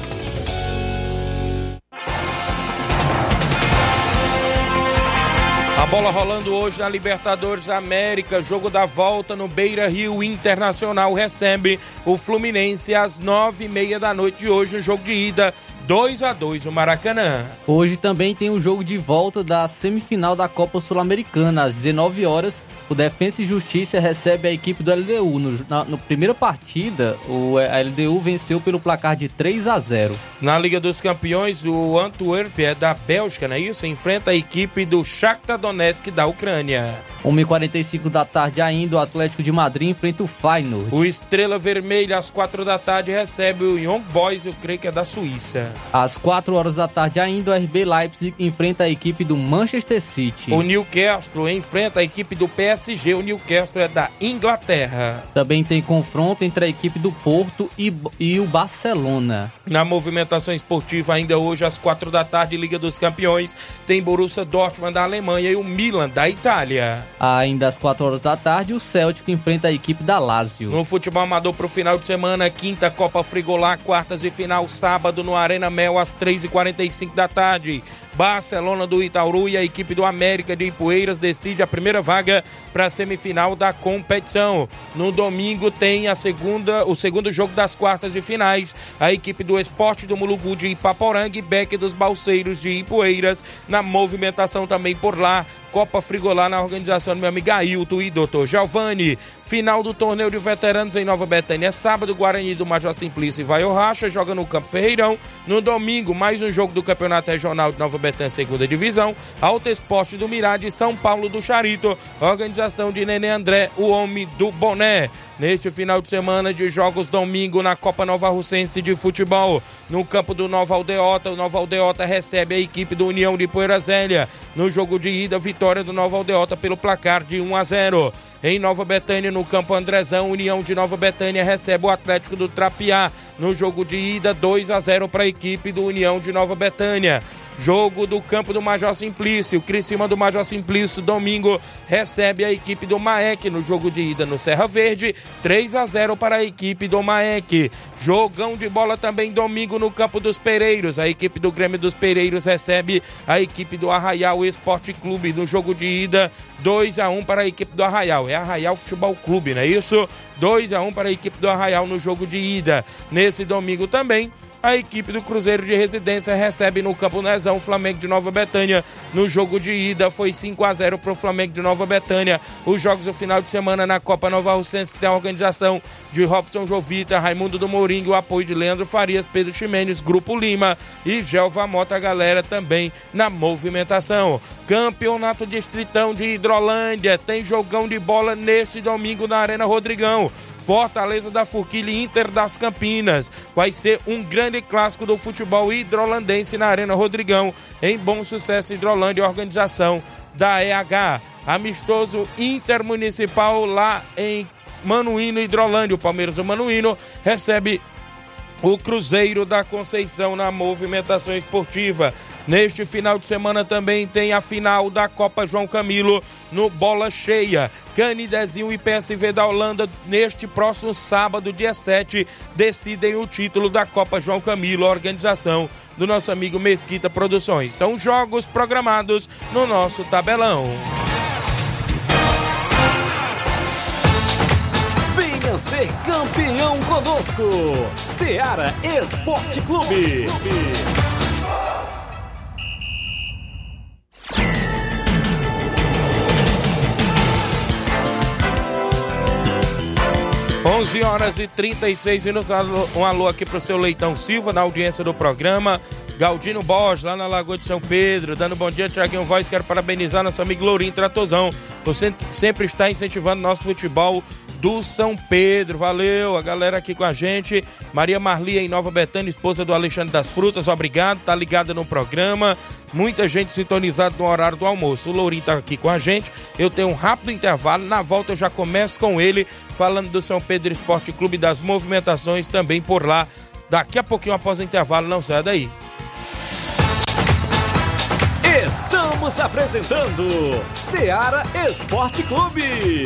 A bola rolando hoje na Libertadores da América, jogo da volta no Beira Rio Internacional recebe o Fluminense às nove e meia da noite de hoje, no jogo de ida 2 a 2 o Maracanã. Hoje também tem o jogo de volta da semifinal da Copa Sul-Americana. Às 19 horas, o Defensa e Justiça recebe a equipe do LDU. No, na primeira partida, o a LDU venceu pelo placar de 3 a 0. Na Liga dos Campeões, o Antwerp é da Bélgica, não é isso? Enfrenta a equipe do Shakhtar Donetsk da Ucrânia. 1h45 da tarde ainda, o Atlético de Madrid enfrenta o Feyenoord. O Estrela Vermelha, às 4 da tarde, recebe o Young Boys, eu creio que é da Suíça. Às 4 horas da tarde ainda, o RB Leipzig enfrenta a equipe do Manchester City. O Newcastle enfrenta a equipe do PSG, o Newcastle é da Inglaterra. Também tem confronto entre a equipe do Porto e, e o Barcelona. Na movimentação esportiva, ainda hoje, às 4 da tarde, Liga dos Campeões, tem Borussia Dortmund da Alemanha e o Milan da Itália. Ainda às 4 horas da tarde, o Celtic enfrenta a equipe da Lazio. No futebol amador para o final de semana, quinta Copa Frigolá, quartas e final, sábado no Arena Mel, às 3h45 da tarde. Barcelona do Itaúru e a equipe do América de Ipueiras decide a primeira vaga para a semifinal da competição. No domingo tem a segunda, o segundo jogo das quartas de finais. A equipe do Esporte do Mulugu de Ipaporanga e Beck dos Balseiros de Ipueiras na movimentação também por lá. Copa Frigolá na organização do meu amigo Ailton e Dr. Giovanni. Final do torneio de veteranos em Nova Betânia. Sábado, Guarani do Major Simplício Vai ao Racha joga no Campo Ferreirão. No domingo, mais um jogo do Campeonato Regional de Nova Betânia, segunda divisão. Alto Esporte do Mirade, São Paulo do Charito. Organização de Nenê André, o homem do boné neste final de semana de jogos domingo na Copa Nova Russense de Futebol. No campo do Nova Aldeota, o Nova Aldeota recebe a equipe do União de Poeira Zélia. No jogo de ida, vitória do Nova Aldeota pelo placar de 1 a 0. Em Nova Betânia, no campo Andrezão, União de Nova Betânia recebe o Atlético do Trapiá. No jogo de ida, 2 a 0 para a equipe do União de Nova Betânia. Jogo do campo do Major Simplício. Criciúma do Major Simplício, domingo, recebe a equipe do Maek no jogo de ida no Serra Verde. 3 a 0 para a equipe do Maek. Jogão de bola também domingo no campo dos Pereiros. A equipe do Grêmio dos Pereiros recebe a equipe do Arraial Esporte Clube no jogo de ida. 2 a 1 para a equipe do Arraial. É Arraial Futebol Clube, não é isso? 2 a 1 para a equipe do Arraial no jogo de ida. Nesse domingo também a equipe do Cruzeiro de Residência recebe no Campo Nezão o Flamengo de Nova Betânia. No jogo de ida foi 5 a 0 para o Flamengo de Nova Betânia. Os jogos do final de semana na Copa Nova Russense tem a organização de Robson Jovita, Raimundo do Mourinho, o apoio de Leandro Farias, Pedro Ximenes, Grupo Lima e Gelva Mota, galera também na movimentação. Campeonato Distritão de Hidrolândia tem jogão de bola neste domingo na Arena Rodrigão. Fortaleza da Forquilha Inter das Campinas. Vai ser um grande clássico do futebol hidrolandense na Arena Rodrigão, em Bom Sucesso Hidrolândia, organização da EH. Amistoso intermunicipal lá em Manuíno Hidrolândia. O Palmeiras do Manuíno recebe o Cruzeiro da Conceição na movimentação esportiva. Neste final de semana também tem a final da Copa João Camilo no Bola Cheia. Canidezinho e PSV da Holanda, neste próximo sábado, dia 7, decidem o título da Copa João Camilo, organização do nosso amigo Mesquita Produções. São jogos programados no nosso tabelão. Ser campeão conosco, Seara Esporte Clube. 11 horas e 36 minutos. Um alô aqui pro seu Leitão Silva, na audiência do programa. Galdino Borges, lá na Lagoa de São Pedro, dando bom dia, Tiaguinho Voz. Quero parabenizar nosso amigo Lourinho Tratozão. Você sempre está incentivando nosso futebol do São Pedro. Valeu, a galera aqui com a gente. Maria Marli em Nova Betânia, esposa do Alexandre das Frutas, obrigado, tá ligada no programa. Muita gente sintonizada no horário do almoço. O Lourinho tá aqui com a gente. Eu tenho um rápido intervalo. Na volta eu já começo com ele, falando do São Pedro Esporte Clube, das movimentações também por lá. Daqui a pouquinho após o intervalo, não sai daí. Estamos apresentando Seara Esporte Clube.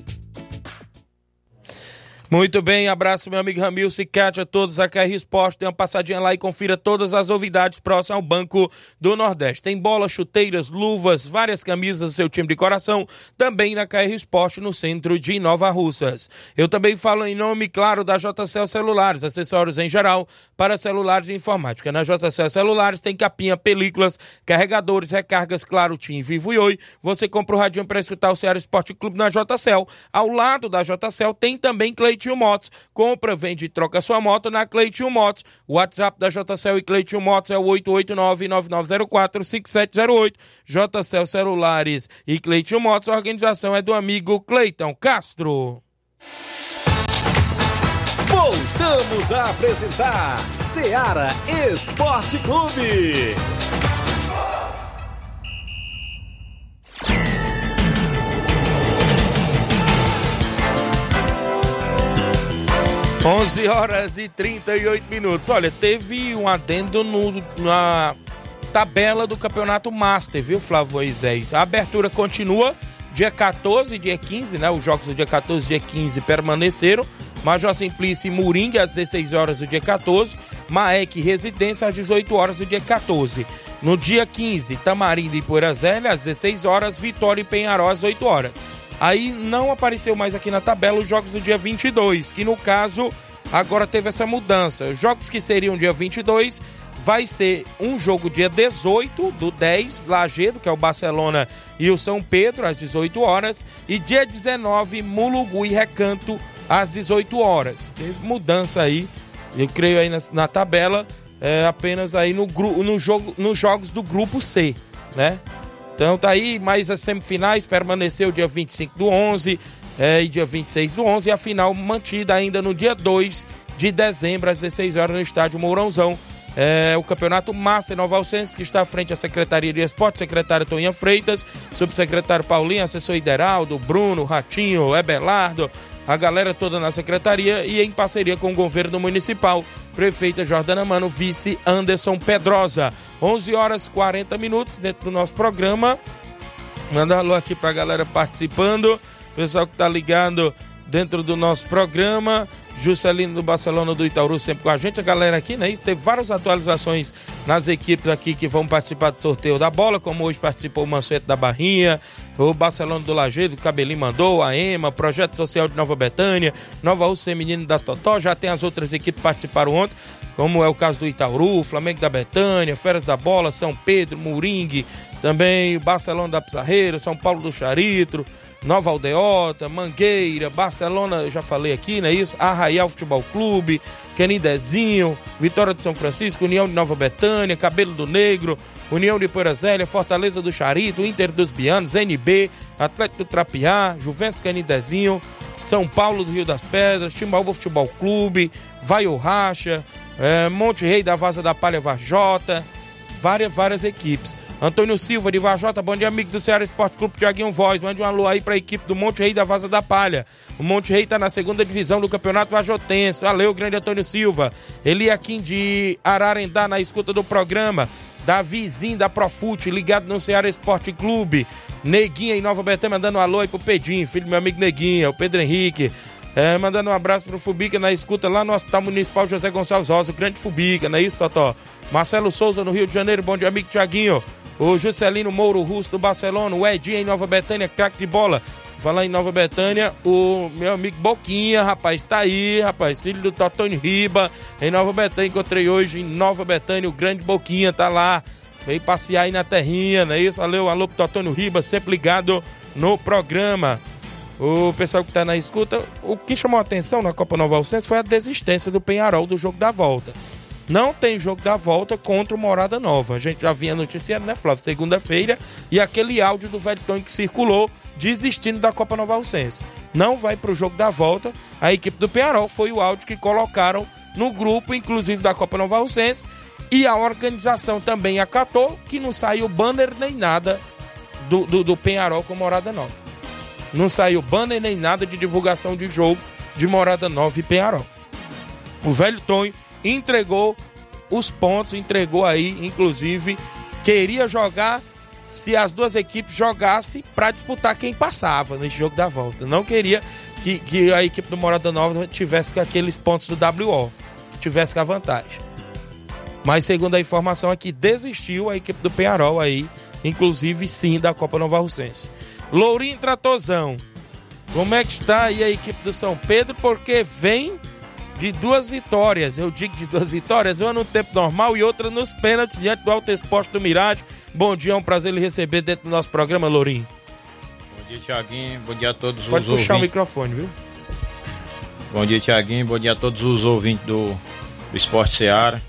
Muito bem, abraço meu amigo Ramil Cicate, a todos a KR Esporte. Dê uma passadinha lá e confira todas as novidades próximas ao Banco do Nordeste. Tem bolas, chuteiras, luvas, várias camisas do seu time de coração, também na KR Esporte, no centro de Nova Russas. Eu também falo em nome, claro, da JCL Celulares, acessórios em geral para celulares e informática. Na JCL Celulares tem capinha, películas, carregadores, recargas, claro, Tim, Vivo e Oi. Você compra o radinho para escutar o Ceará Esporte Clube na JCL. Ao lado da JCL tem também Cleiton Cleitinho Motos. Compra, vende e troca sua moto na Cleitinho Motos. O WhatsApp da JCL e Cleitinho Motos é o 889-9904-5708. JCL Celulares e Cleitinho Motos. A organização é do amigo Cleiton Castro. Voltamos a apresentar Seara Esporte Clube. 11 horas e 38 minutos. Olha, teve um adendo no, na tabela do Campeonato Master, viu, Flávio Moisés? A abertura continua dia 14 e dia 15, né? Os jogos do dia 14 e dia 15 permaneceram. Major Simplício e Moringue às 16 horas do dia 14, Maek Residência às 18 horas do dia 14. No dia 15, Tamarindo e Poeira às 16 horas, Vitória e Penharol às 8 horas. Aí não apareceu mais aqui na tabela os jogos do dia 22, que no caso agora teve essa mudança. Os jogos que seriam dia 22 vai ser um jogo dia 18 do 10, Lagedo, que é o Barcelona e o São Pedro, às 18 horas, e dia 19, Mulugu e Recanto, às 18 horas. Teve mudança aí, eu creio aí na, na tabela, é, apenas aí no, no jogo, nos jogos do grupo C, né? Então tá aí, mais as semifinais permaneceu dia 25 do 11 é, e dia 26 do 11 e a final mantida ainda no dia 2 de dezembro às 16 horas no estádio Mourãozão. É, o Campeonato Massa em Nova Alcense, que está à frente à Secretaria de Esporte, secretário Toninha Freitas, subsecretário Paulinho, assessor Ideraldo, Bruno, Ratinho, Ebelardo, a galera toda na secretaria e em parceria com o governo municipal, prefeita Jordana Mano, vice Anderson Pedrosa. 11 horas 40 minutos dentro do nosso programa. Manda alô aqui pra galera participando, pessoal que tá ligado dentro do nosso programa. Juscelino do Barcelona do Itaúru sempre com a gente. A galera aqui, né? Isso teve várias atualizações nas equipes aqui que vão participar do sorteio da bola, como hoje participou o Manceto da Barrinha, o Barcelona do Lajeiro, o Cabelinho mandou, a EMA, Projeto Social de Nova Betânia, Nova Rússia Feminino da Totó. Já tem as outras equipes que participaram ontem, como é o caso do Itaúru, Flamengo da Betânia, Feras da Bola, São Pedro, Moringue, também Barcelona da Pizarreira, São Paulo do Charitro, Nova Aldeota, Mangueira, Barcelona, eu já falei aqui, não é isso? Arraial Futebol Clube, Canidezinho, Vitória de São Francisco, União de Nova Betânia, Cabelo do Negro, União de Porazélia, Fortaleza do Charito, Inter dos Bianos, NB, Atlético do Trapiá, Juventus Canidezinho, São Paulo do Rio das Pedras, Timbaúba Futebol Clube, Vai o Racha, é, Monte Rei da Vaza da Palha Varjota, várias, várias equipes. Antônio Silva de Vajota, bom dia, amigo do Ceará Esporte Clube Tiaguinho Voz. Mande um alô aí para a equipe do Monte Rei da Vaza da Palha. O Monte Rei está na segunda divisão do Campeonato Vajotense. Valeu, grande Antônio Silva. Ele aqui de Ararendá, na escuta do programa. Davizinho da Profute, ligado no Ceará Esporte Clube. Neguinha em Nova Betânia, mandando um alô aí pro Pedrinho, filho do meu amigo Neguinha, o Pedro Henrique. É, mandando um abraço pro Fubica na escuta lá no Hospital Municipal José Gonçalves Rosa, o grande Fubica, não é isso, Totó? Marcelo Souza no Rio de Janeiro, bom dia, amigo Tiaguinho o Juscelino Mouro Russo do Barcelona, o Edinho em Nova Betânia, craque de bola. Falar em Nova Betânia, o meu amigo Boquinha, rapaz, tá aí, rapaz, filho do Totônio Riba, em Nova Betânia, encontrei hoje em Nova Betânia, o grande Boquinha tá lá, veio passear aí na terrinha, não é isso? Valeu, alô pro Totônio Riba, sempre ligado no programa. O pessoal que tá na escuta, o que chamou a atenção na Copa Nova Alcense foi a desistência do Penharol do jogo da volta. Não tem jogo da volta contra o Morada Nova. A gente já vinha noticiando, né, Flávio? Segunda-feira. E aquele áudio do Velho que circulou desistindo da Copa Nova Alcense. Não vai para o jogo da volta. A equipe do Penharol foi o áudio que colocaram no grupo, inclusive da Copa Nova Alcense. E a organização também acatou que não saiu banner nem nada do, do, do Penharol com Morada Nova. Não saiu banner nem nada de divulgação de jogo de Morada Nova e Penharol. O velho Tonho entregou os pontos, entregou aí, inclusive, queria jogar se as duas equipes jogassem para disputar quem passava nesse jogo da volta. Não queria que, que a equipe do Morada Nova tivesse aqueles pontos do WO, tivesse a vantagem. Mas segundo a informação aqui, desistiu a equipe do Penharol aí, inclusive sim da Copa Nova Russense. Lourinho Tratozão, como é que está aí a equipe do São Pedro? Porque vem de duas vitórias. Eu digo de duas vitórias, uma no tempo normal e outra nos pênaltis diante do Alto Esporte do Mirade. Bom dia, é um prazer lhe receber dentro do nosso programa, Lourinho. Bom dia, Tiaguinho. Bom dia a todos Pode os ouvintes. Pode puxar o microfone, viu? Bom dia, Tiaguinho. Bom dia a todos os ouvintes do, do Esporte Seara.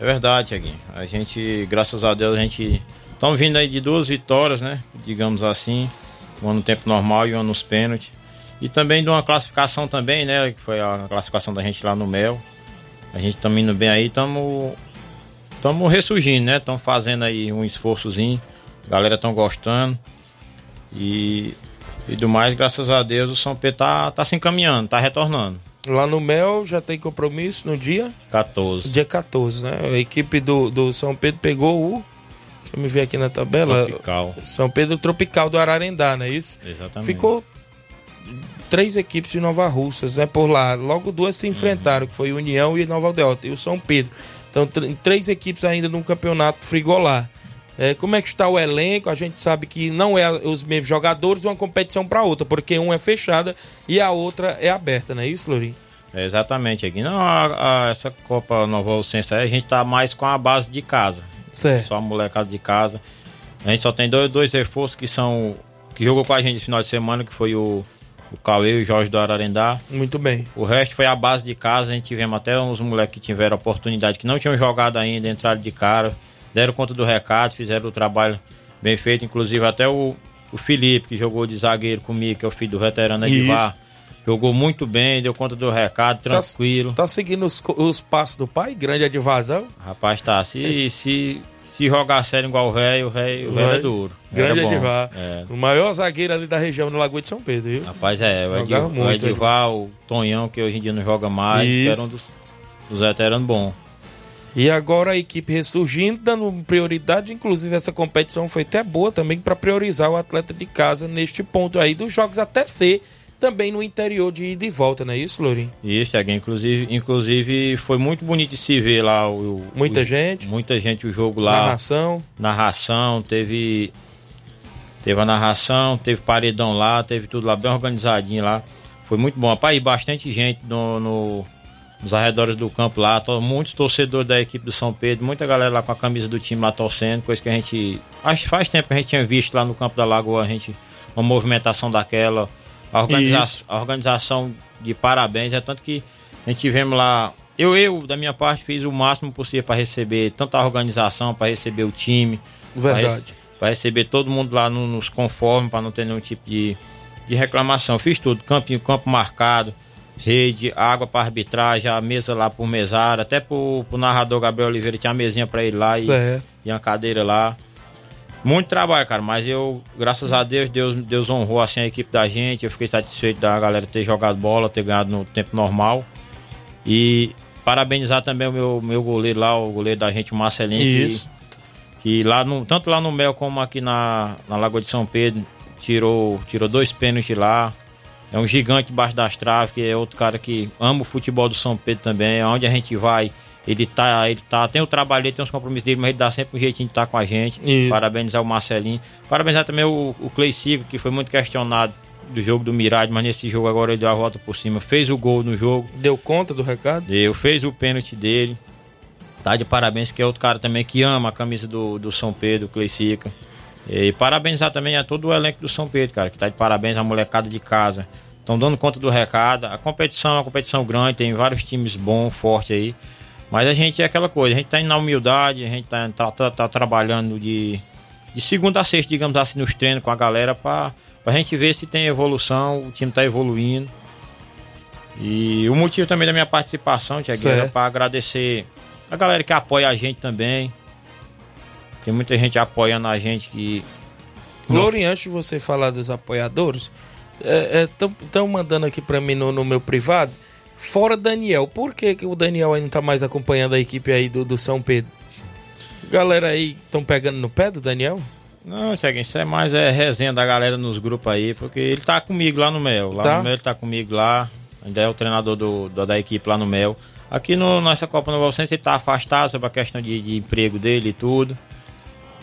É verdade, Tiaguinho. A gente, graças a Deus, a gente. Estamos vindo aí de duas vitórias, né? Digamos assim. Uma no tempo normal e uma nos pênaltis. E também de uma classificação também, né? Que foi a classificação da gente lá no Mel. A gente tá indo bem aí, estamos estamos ressurgindo, né? Estamos fazendo aí um esforçozinho. A galera estão gostando. E, e do mais, graças a Deus, o São Pedro tá, tá se encaminhando, tá retornando. Lá no Mel já tem compromisso no dia? 14. Dia 14, né? A equipe do, do São Pedro pegou o. Deixa eu me ver aqui na tabela. Tropical. São Pedro Tropical do Ararendá, não é isso? Exatamente. Ficou três equipes de Nova Russas, né? Por lá. Logo duas se enfrentaram, que foi União e Nova Aldeota e o São Pedro. Então, três equipes ainda no campeonato frigolar. É, como é que está o elenco? A gente sabe que não é os mesmos jogadores de uma competição para outra, porque uma é fechada e a outra é aberta, não é isso, Lourinho? É exatamente, aqui. Não, a, a, essa Copa Nova Alcense a gente tá mais com a base de casa. Certo. Só a molecada de casa. A gente só tem dois, dois reforços que são. que jogou com a gente no final de semana, que foi o o Cauê e o Jorge do Ararendá. Muito bem. O resto foi a base de casa, a gente tivemos até uns moleques que tiveram oportunidade, que não tinham jogado ainda, entraram de cara, deram conta do recado, fizeram o trabalho bem feito, inclusive até o, o Felipe, que jogou de zagueiro comigo, que é o filho do veterano Edivar, Jogou muito bem, deu conta do recado, Tá- tranquilo. Tá, seguindo os, os passos do pai? Grande advasão? Rapaz, tá. Se, se, se jogar sério igual o velho, o velho é duro. Grande. Edivar. É. O maior zagueiro ali da região do Lagoa de São Pedro, viu? Rapaz, é, o, o Edivar, o Tonhão, que hoje em dia não joga mais, Isso. era um dos, dos veteranos bons. E agora a equipe ressurgindo, dando prioridade. Inclusive, essa competição foi até boa também para priorizar o atleta de casa neste ponto aí dos jogos até ser também no interior de ida e volta, não é isso, Lourinho? Isso, Thiago, inclusive, inclusive foi muito bonito de se ver lá o, Muita o- gente. Muita gente o jogo lá. Narração. Narração, teve teve a narração, teve paredão lá, teve tudo lá bem organizadinho lá. Foi muito bom. Rapaz, bastante gente no, no- nos arredores do campo lá, to- muitos torcedores da equipe do São Pedro, muita galera lá com a camisa do time lá torcendo, coisa que a gente acho que faz tempo que a gente tinha visto lá no campo da Lagoa, a gente uma movimentação daquela, a, organiza Isso. a organização de parabéns, é tanto que a gente tivemos lá, eu eu da minha parte fiz o máximo possível para receber tanta organização, para receber o time, Verdade. para receber todo mundo lá no- nos conformes, para não ter nenhum tipo de, de reclamação. Fiz tudo, campinho, campo marcado, rede, água para arbitragem, a mesa lá por mesário, até pro, pro narrador Gabriel Oliveira tinha uma mesinha para ele lá e, e uma cadeira lá. Muito trabalho, cara, mas eu, graças a Deus, Deus, Deus honrou assim a equipe da gente. Eu fiquei satisfeito da galera ter jogado bola, ter ganhado no tempo normal. E parabenizar também o meu, meu goleiro lá, o goleiro da gente, o Marcelinho, que- Isso. que lá no, tanto lá no Mel como aqui na, na Lagoa de São Pedro tirou, tirou dois pênaltis lá. É um gigante debaixo das traves, que é outro cara que ama o futebol do São Pedro também. Onde a gente vai, ele tá, ele tá, tem o trabalho dele, tem os compromissos dele, mas ele dá sempre um jeitinho de estar com a gente. Isso. Parabenizar o Marcelinho. Parabenizar também o, o Clay que foi muito questionado do jogo do Mirade, mas nesse jogo agora ele deu a volta por cima. Fez o gol no jogo. Deu conta do recado? Deu, fez o pênalti dele. Tá de parabéns, que é outro cara também que ama a camisa do, do São Pedro, o Cleicica. E parabenizar também a todo o elenco do São Pedro, cara, que tá de parabéns, a molecada de casa. Estão dando conta do recado. A competição é uma competição grande, tem vários times bons, fortes aí. Mas a gente é aquela coisa, a gente tá indo na humildade, a gente tá, tá, tá- tá trabalhando de, de segunda a sexta, digamos assim, nos treinos com a galera pra, pra gente ver se tem evolução, o time tá evoluindo. E o motivo também da minha participação, Tiago, Certo. para agradecer a galera que apoia a gente também. Tem muita gente apoiando a gente que. Lourinho, antes de você falar dos apoiadores, estão mandando aqui pra mim no, no meu privado, fora Daniel. Por que, que o Daniel aí não tá mais acompanhando a equipe aí do, do São Pedro? Galera aí estão pegando no pé do Daniel? Não, Tiago, isso é mais é, resenha da galera nos grupos aí, porque ele tá comigo lá no Mel. Lá Tá. no Mel ele tá comigo lá. Ainda é o treinador do, do- da equipe lá no Mel. Aqui no nossa Copa Nova Alcense ele tá afastado sobre a questão de, de emprego dele e tudo.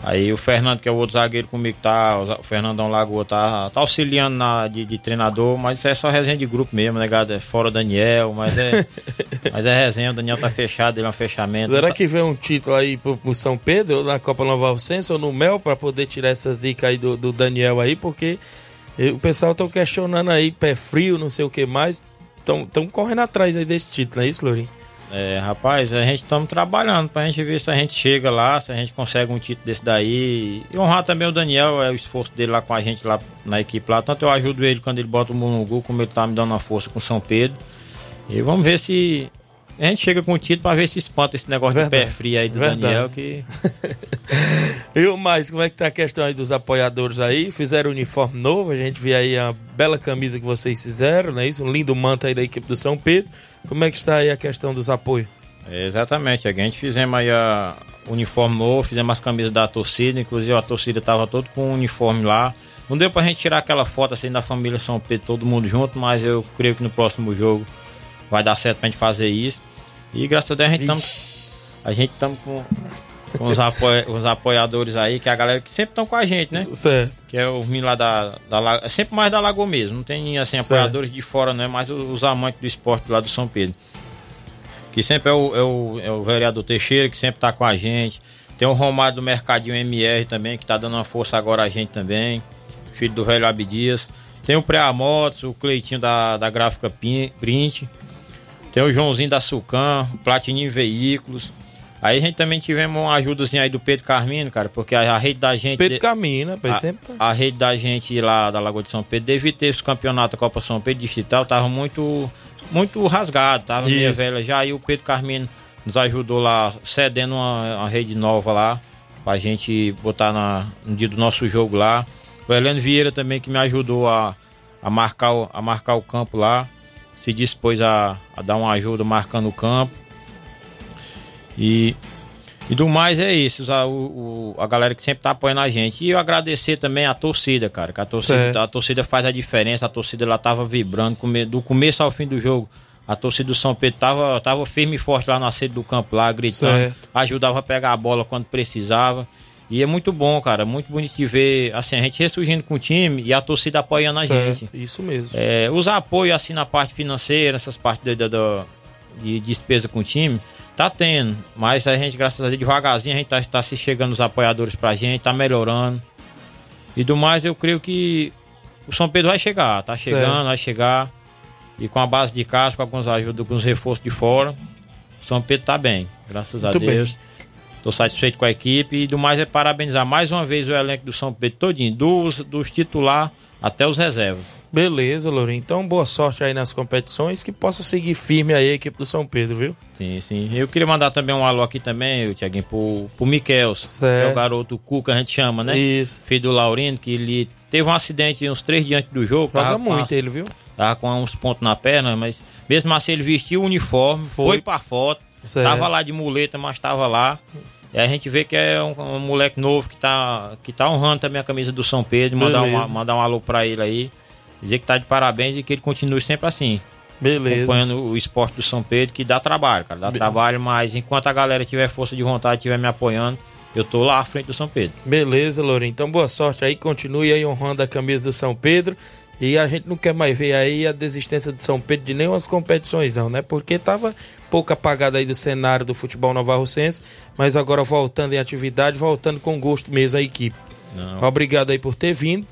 Aí o Fernando, que é o outro zagueiro comigo, tá. O Fernandão Lagoa tá, tá auxiliando na, de, de treinador, mas isso é só resenha de grupo mesmo, né, gado? É fora o Daniel, mas é. mas é resenha, o Daniel tá fechado, ele é um fechamento. Será que vem um título aí pro, pro São Pedro, ou na Copa Nova Alcense, ou no Mel, pra poder tirar essa zica aí do, do Daniel aí? Porque eh, o pessoal estão questionando aí, pé frio, não sei o que mais. Estão correndo atrás aí desse título, não é isso, Lourinho? É, rapaz, a gente estamos trabalhando pra gente ver se a gente chega lá, se a gente consegue um título desse daí. E honrar também o Daniel, é o esforço dele lá com a gente lá na equipe lá. Tanto eu ajudo ele quando ele bota o gol, como ele tá me dando uma força com o São Pedro. E vamos ver se a gente chega com o título pra ver se espanta esse negócio de pé Verdade. frio aí do Verdade. Daniel que. E o mais, como é que tá a questão aí dos apoiadores aí? Fizeram uniforme novo, a gente vê aí a bela camisa que vocês fizeram, não é isso? Um lindo manto aí da equipe do São Pedro. Como é que está aí a questão dos apoios? É, exatamente, a gente fizemos aí a uniforme novo, fizemos as camisas da torcida, inclusive a torcida tava todo com o uniforme lá. Não deu pra gente tirar aquela foto assim da família São Pedro, todo mundo junto, mas eu creio que no próximo jogo vai dar certo pra gente fazer isso. E graças a Deus a gente estamos a gente estamos com, com os, apoia- os apoiadores aí, que é a galera que sempre estão com a gente, né? Certo. Que é os meninos lá da, da é sempre mais da Lagoa mesmo, não tem assim Certo. apoiadores de fora, não é mais os, os amantes do esporte lá do São Pedro que sempre é o, é o, é o vereador Teixeira, que sempre tá com a gente. Tem o Romário do Mercadinho MR também, que tá dando uma força agora a gente também. Filho do velho Abdias. Tem o Preamotos, o Cleitinho da, da Gráfica Print. Tem o Joãozinho da Sucan, o Platininho Veículos. Aí a gente também tivemos uma ajudazinha aí do Pedro Carmino, cara, porque a, a rede da gente. Pedro Carmina, a, sempre tá. A rede da gente lá da Lagoa de São Pedro, devido ter esse campeonato da Copa São Pedro Distrital, tava muito, muito rasgado, tava Isso. velha já. Aí o Pedro Carmino nos ajudou lá, cedendo uma, uma rede nova lá, pra gente botar na, no dia do nosso jogo lá. O Heleno Vieira também que me ajudou a, a, marcar, o, a marcar o campo lá, se dispôs a, a dar uma ajuda marcando o campo. E, e do mais é isso, a, o, a galera que sempre tá apoiando a gente. E eu agradecer também a torcida, cara, que a torcida, a torcida faz a diferença, a torcida ela tava vibrando do começo ao fim do jogo. A torcida do São Pedro tava, tava firme e forte lá na sede do campo, lá, gritando, certo. ajudava a pegar a bola quando precisava. E é muito bom, cara, muito bonito de ver assim, a gente ressurgindo com o time e a torcida apoiando a certo. gente. Isso mesmo. É, usar apoio assim na parte financeira, essas partes de, de, de despesa com o time, Tá tendo, mas a gente, graças a Deus, devagarzinho a gente tá, tá se chegando os apoiadores pra gente, tá melhorando. E do mais, eu creio que o São Pedro vai chegar, tá chegando, certo. vai chegar. E com a base de casa, com alguns ajudas, com os reforços de fora, o São Pedro tá bem, graças Muito a Deus. Bem. Tô satisfeito com a equipe e do mais é parabenizar mais uma vez o elenco do São Pedro todinho, dos, dos titular até os reservas. Beleza, Lourinho. Então, boa sorte aí nas competições, que possa seguir firme aí a equipe do São Pedro, viu? Sim, sim. Eu queria mandar também um alô aqui também, Tiaguinho, pro, pro Miquelso, que é o garoto Cuca, a gente chama, né? Isso. Filho do Laurino, que ele teve um acidente uns três dias antes do jogo. Joga muito ele, viu? Tava com uns pontos na perna, mas mesmo assim ele vestiu o uniforme, foi, foi pra foto, certo. tava lá de muleta, mas tava lá. E a gente vê que é um, um, moleque novo que tá, que tá honrando também a camisa do São Pedro. Mandar, uma, mandar um alô pra ele aí. Dizer que tá de parabéns e que ele continue sempre assim. Beleza. Acompanhando o esporte do São Pedro, que dá trabalho, cara. Dá trabalho, mas enquanto a galera tiver força de vontade, tiver me apoiando, eu tô lá à frente do São Pedro. Beleza, Lourinho. Então boa sorte aí. Continue aí honrando a camisa do São Pedro. E a gente não quer mais ver aí a desistência de São Pedro de nenhuma competições, não, né? Porque tava pouco apagado aí do cenário do futebol novarrocense, mas agora voltando em atividade, voltando com gosto mesmo a equipe. Não. Obrigado aí por ter vindo.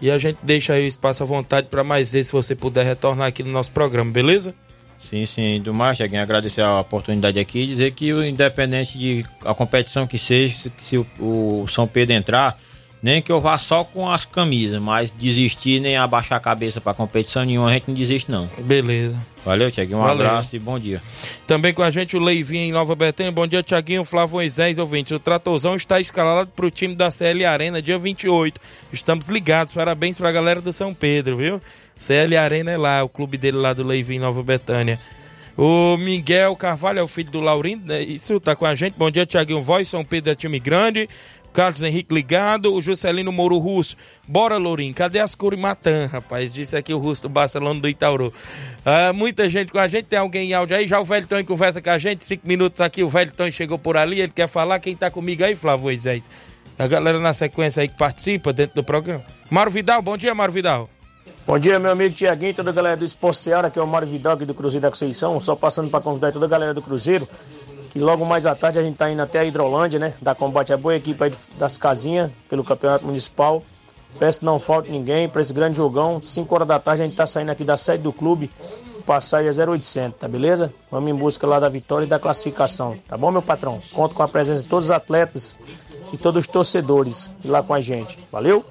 E a gente deixa aí o espaço à vontade para mais vezes, se você puder retornar aqui no nosso programa, beleza? Sim, sim, do mais, Cheguei agradecer a oportunidade aqui e dizer que, independente de a competição que seja, se o, o São Pedro entrar, nem que eu vá só com as camisas, mas desistir nem abaixar a cabeça para competição nenhuma, a gente não desiste não. Beleza. Valeu, Tiaguinho. Um Valeu. abraço e bom dia. Também com a gente o Leivinho em Nova Betânia. Bom dia, Tiaguinho. Flávio Moisés, ouvinte. O Tratorzão está escalado para o time da CL Arena, dia 28. Estamos ligados. Parabéns para a galera do São Pedro, viu? CL Arena é lá, o clube dele lá do Leivinho em Nova Betânia. O Miguel Carvalho é o filho do Laurindo, né? Isso tá com a gente. Bom dia, Tiaguinho Voz. São Pedro é time grande. Carlos Henrique ligado, o Juscelino Moro Russo. Bora, Lourinho, cadê as Curimatã, rapaz? Disse aqui o Russo do Barcelona do Itauru. Ah, muita gente com a gente, tem alguém em áudio aí? Já o Velho Tony conversa com a gente, cinco minutos aqui, o Velho Tony chegou por ali, ele quer falar. Quem tá comigo aí, Flávio Moisés? A galera na sequência aí que participa dentro do programa. Mário Vidal, bom dia, Mário Vidal. Bom dia, meu amigo Tiaguinho, toda a galera do Esporte Seara, que é o Mário Vidal aqui do Cruzeiro da Conceição. Só passando para convidar toda a galera do Cruzeiro que logo mais à tarde a gente está indo até a Hidrolândia, né? Da combate a boa equipe aí das casinhas pelo Campeonato Municipal. Peço que não falte ninguém para esse grande jogão. 5 horas da tarde a gente está saindo aqui da sede do clube. Passagem é 0800, tá beleza? Vamos em busca lá da vitória e da classificação, tá bom, meu patrão? Conto com a presença de todos os atletas e todos os torcedores lá com a gente. Valeu?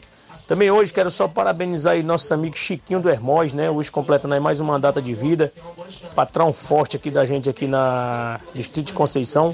Também hoje quero só parabenizar aí nosso amigo Chiquinho do Hermós, né? Hoje completando aí mais uma data de vida. Patrão forte aqui da gente aqui na Distrito de Conceição.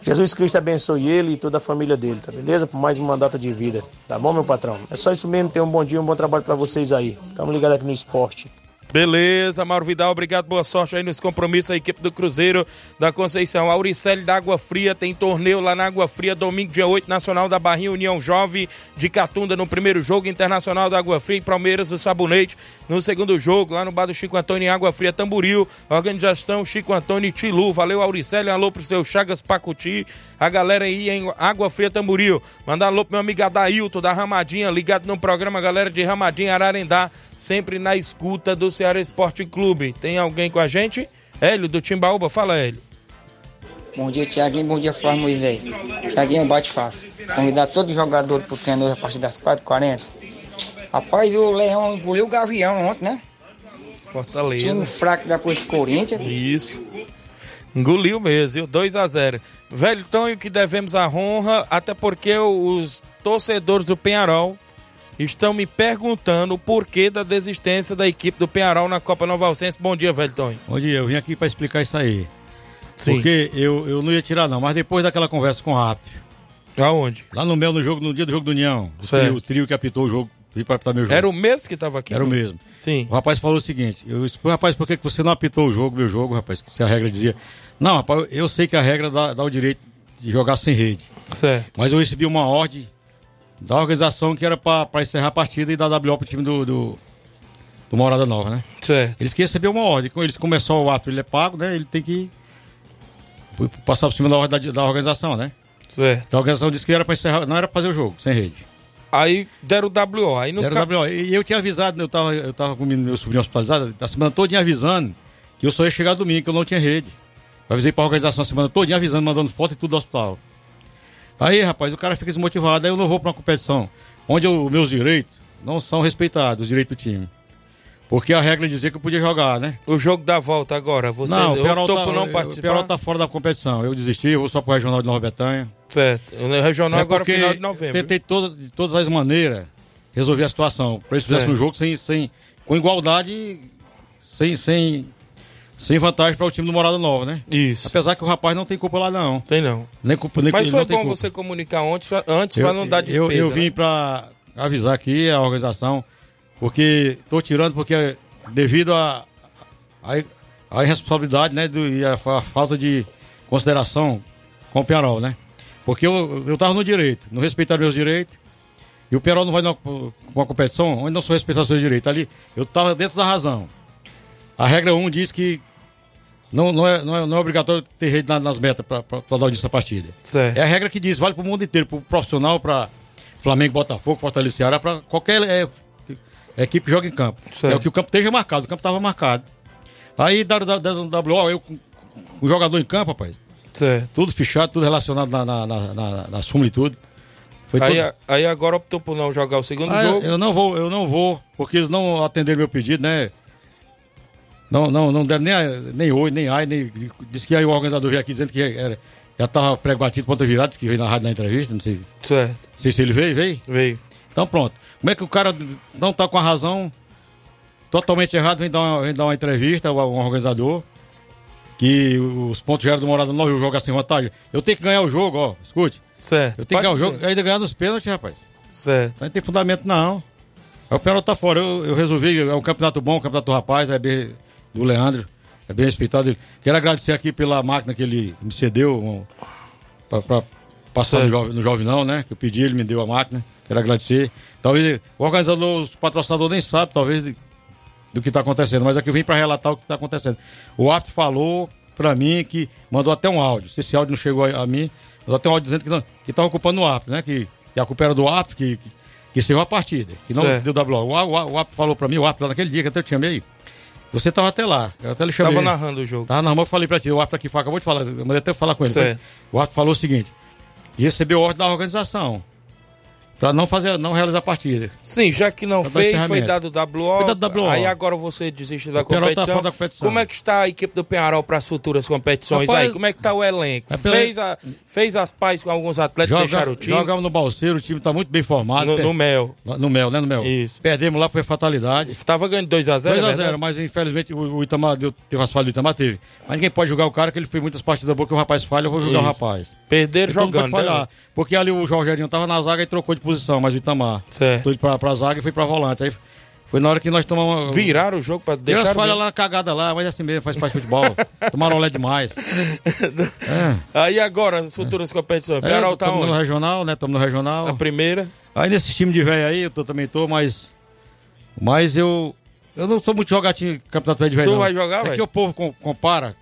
Jesus Cristo abençoe ele e toda a família dele, tá beleza? Por mais uma data de vida. Tá bom, meu patrão? É só isso mesmo. Tenha um bom dia, um bom trabalho para vocês aí. Tamo ligado aqui no esporte. Beleza, Mauro Vidal, obrigado, boa sorte aí nos compromissos, a equipe do Cruzeiro da Conceição. Auricelli da Água Fria tem torneio lá na Água Fria, domingo, dia 8, Nacional da Barrinha, União Jovem de Catunda no primeiro jogo, Internacional da Água Fria e Palmeiras do Sabonete no segundo jogo, lá no bar do Chico Antônio em Água Fria, Tamburil, organização Chico Antônio e Tilu. Valeu, Auricelli, alô pro seu Chagas Pacuti, a galera aí em Água Fria, Tamburil. Mandar alô pro meu amigo Adailton da Ramadinha, ligado no programa, galera de Ramadinha, Ararendá sempre na escuta do Ceará Esporte Clube. Tem alguém com a gente? Hélio, do Timbaúba, fala Hélio. Bom dia, Tiaguinho. Bom dia, Flávio Moisés. Tiaguinho bate fácil. Convidar todo jogador pro treino a partir das 4h40. Rapaz, o Leão engoliu o Gavião ontem, né? Fortaleza. Time fraco depois do Corinthians. Isso. Engoliu mesmo, 2 a 0 Velho Tonho, que devemos a honra, até porque os torcedores do Penharol estão me perguntando o porquê da desistência da equipe do Penharol na Copa Nova Alcense. Bom dia, Velho Tonho. Bom dia, eu vim aqui para explicar isso aí. Sim. Porque eu, eu não ia tirar não, mas depois daquela conversa com o Rápido. Aonde? Lá no meu, no jogo, no dia do jogo do União. O trio, o trio que apitou o jogo para apitar meu jogo. Era o mesmo que estava aqui? Era o mesmo. Sim. O rapaz falou o seguinte: eu disse, rapaz, por que você não apitou o jogo, meu jogo, rapaz? Se a regra dizia. Não, rapaz, eu sei que a regra dá, dá o direito de jogar sem rede. Certo. Mas eu recebi uma ordem da organização que era para encerrar a partida e dar WO pro time do, do, do Morada Nova, né? Certo. Eles queriam receber uma ordem. Quando eles começou o ato, ele é pago, né? Ele tem que passar por cima da ordem da, da organização, né? Certo. Então a organização disse que era para encerrar, não era para fazer o jogo, sem rede. Aí deram o WO. Aí no deram ca... WO. E eu tinha avisado, eu tava, eu tava com meu sobrinho hospitalizado, a semana toda avisando que eu só ia chegar domingo, que eu não tinha rede. Eu avisei pra organização a semana toda avisando, mandando foto e tudo do hospital. Aí, rapaz, o cara fica desmotivado, aí eu não vou pra uma competição onde os meus direitos não são respeitados, os direitos do time. Porque a regra dizia que eu podia jogar, né? O jogo da volta agora, você não, o Perol optou por não participar? O tá fora da competição. Eu desisti, eu vou só pro Regional de Nova Betânia. Certo. O Regional é agora final de novembro. Tentei toda, de todas as maneiras resolver a situação. Para eles fizessem um jogo sem, sem, com igualdade, sem, sem, sem vantagem para o time do Morada Nova, né? Isso. Apesar que o rapaz não tem culpa lá, não. Tem não. Nem culpa, nem, Mas foi bom culpa. você comunicar antes, antes para não dar despesa. Eu, eu vim né? para avisar aqui a organização, porque estou tirando porque devido a, a, a irresponsabilidade, né, do, e a, falta de consideração com o Penarol, né? Porque eu, eu tava no direito, não respeitaram meus direitos, e o Penarol não vai numa, uma competição onde não são respeitados seus direitos. Ali, eu tava dentro da razão. A regra 1 diz que não, não, é, não, é, não é obrigatório ter rede nas metas para dar início à partida. Certo. É a regra que diz, vale para o mundo inteiro, para o profissional, para Flamengo, Botafogo, Fortaleza, Ceará, para qualquer é, equipe joga em campo. Certo. É o que o campo esteja marcado, o campo estava marcado. Aí WO, eu com o jogador em campo, rapaz. Certo. Tudo fechado, tudo relacionado na, na, na, na, na súmula e tudo. Foi aí, tudo... aí agora optou por não jogar o segundo ah, jogo? Eu não vou, eu não vou, porque eles não atenderam meu pedido, né? Não, não, não deram nem, nem oi, nem ai, nem. Disse que aí o organizador veio aqui dizendo que era, já estava pré-batido, ponta virada, que veio na rádio na entrevista, não sei. Certo. Não sei se ele veio, veio? Veio. Então pronto. Como é que o cara não tá com a razão totalmente errado, vem dar uma, vem dar uma entrevista ao um organizador que os pontos gerais do Morada não joga sem vantagem. Eu tenho que ganhar o jogo, ó. Escute. Certo. Eu tenho que ganhar o jogo, ainda ganhar nos pênaltis, rapaz. Certo. Não tem fundamento, não. Aí o pênalti tá fora. Eu, eu, resolvi, é um campeonato bom, um campeonato do rapaz, é bem, do Leandro. É bem respeitado. Quero agradecer aqui pela máquina que ele me cedeu um, pra, pra passar no, jovem, no Jovinão, né? Que eu pedi, ele me deu a máquina. Quero agradecer. Talvez o organizador, os patrocinadores nem sabem, talvez, de, do que está acontecendo, mas aqui eu vim para relatar o que está acontecendo. O árbitro falou para mim que mandou até um áudio. Se esse áudio não chegou a, a mim, mandou até um áudio dizendo que não, que estava ocupando o árbitro, né? Que, que a culpa era do árbitro, que, que, que encerrou a partida, que não certo. deu WO. O, o, o árbitro falou para mim, o árbitro naquele dia que até eu te chamei. Você estava até lá, eu até chamei. Tava narrando o jogo. Tava narrando, eu falei para ti, o árbitro aqui acabou de falar, eu mandei até falar com ele. O árbitro falou o seguinte: recebeu ordem da organização. Pra não fazer, não realizar a partida. Sim, já que não fez, foi dado WO. Foi dado WO. Aí agora você desiste da tá competição. Tá da competição. Como é que está a equipe do Penharol para as futuras competições Rapaz, aí? Como é que está o elenco? É pela... fez, a, fez as pazes com alguns atletas Joga, deixaram o time? Jogamos no Balseiro, o time está muito bem formado. No, no, Mel. No Mel, né? No Mel. Isso. Perdemos lá, foi fatalidade. Estava ganhando 2x0, 2x0, né? mas infelizmente o, o Itamar deu, teve as falhas do Itamar, teve. Mas ninguém pode jogar o cara, que ele fez muitas partidas boas, que o rapaz falha, eu vou jogar Isso. o rapaz. Perderam então, jogando, né? Porque ali o Jorgerinho tava na zaga e trocou de posição, mas o Itamar certo. foi pra, pra zaga e foi pra volante. Aí foi na hora que nós tomamos. Viraram o jogo pra deixar. Deu as falhas lá, cagada lá, mas é assim mesmo, faz parte de futebol. Tomaram olé demais. é. Aí agora, as futuras é. competições. É, Penal tá onde? no regional, né? Estamos no regional. A primeira. Aí nesse time de velho aí, eu tô, também tô, mas. Mas eu. Eu não sou muito jogatinho campeonato de velho. Tu não. vai jogar, velho? É que o povo compara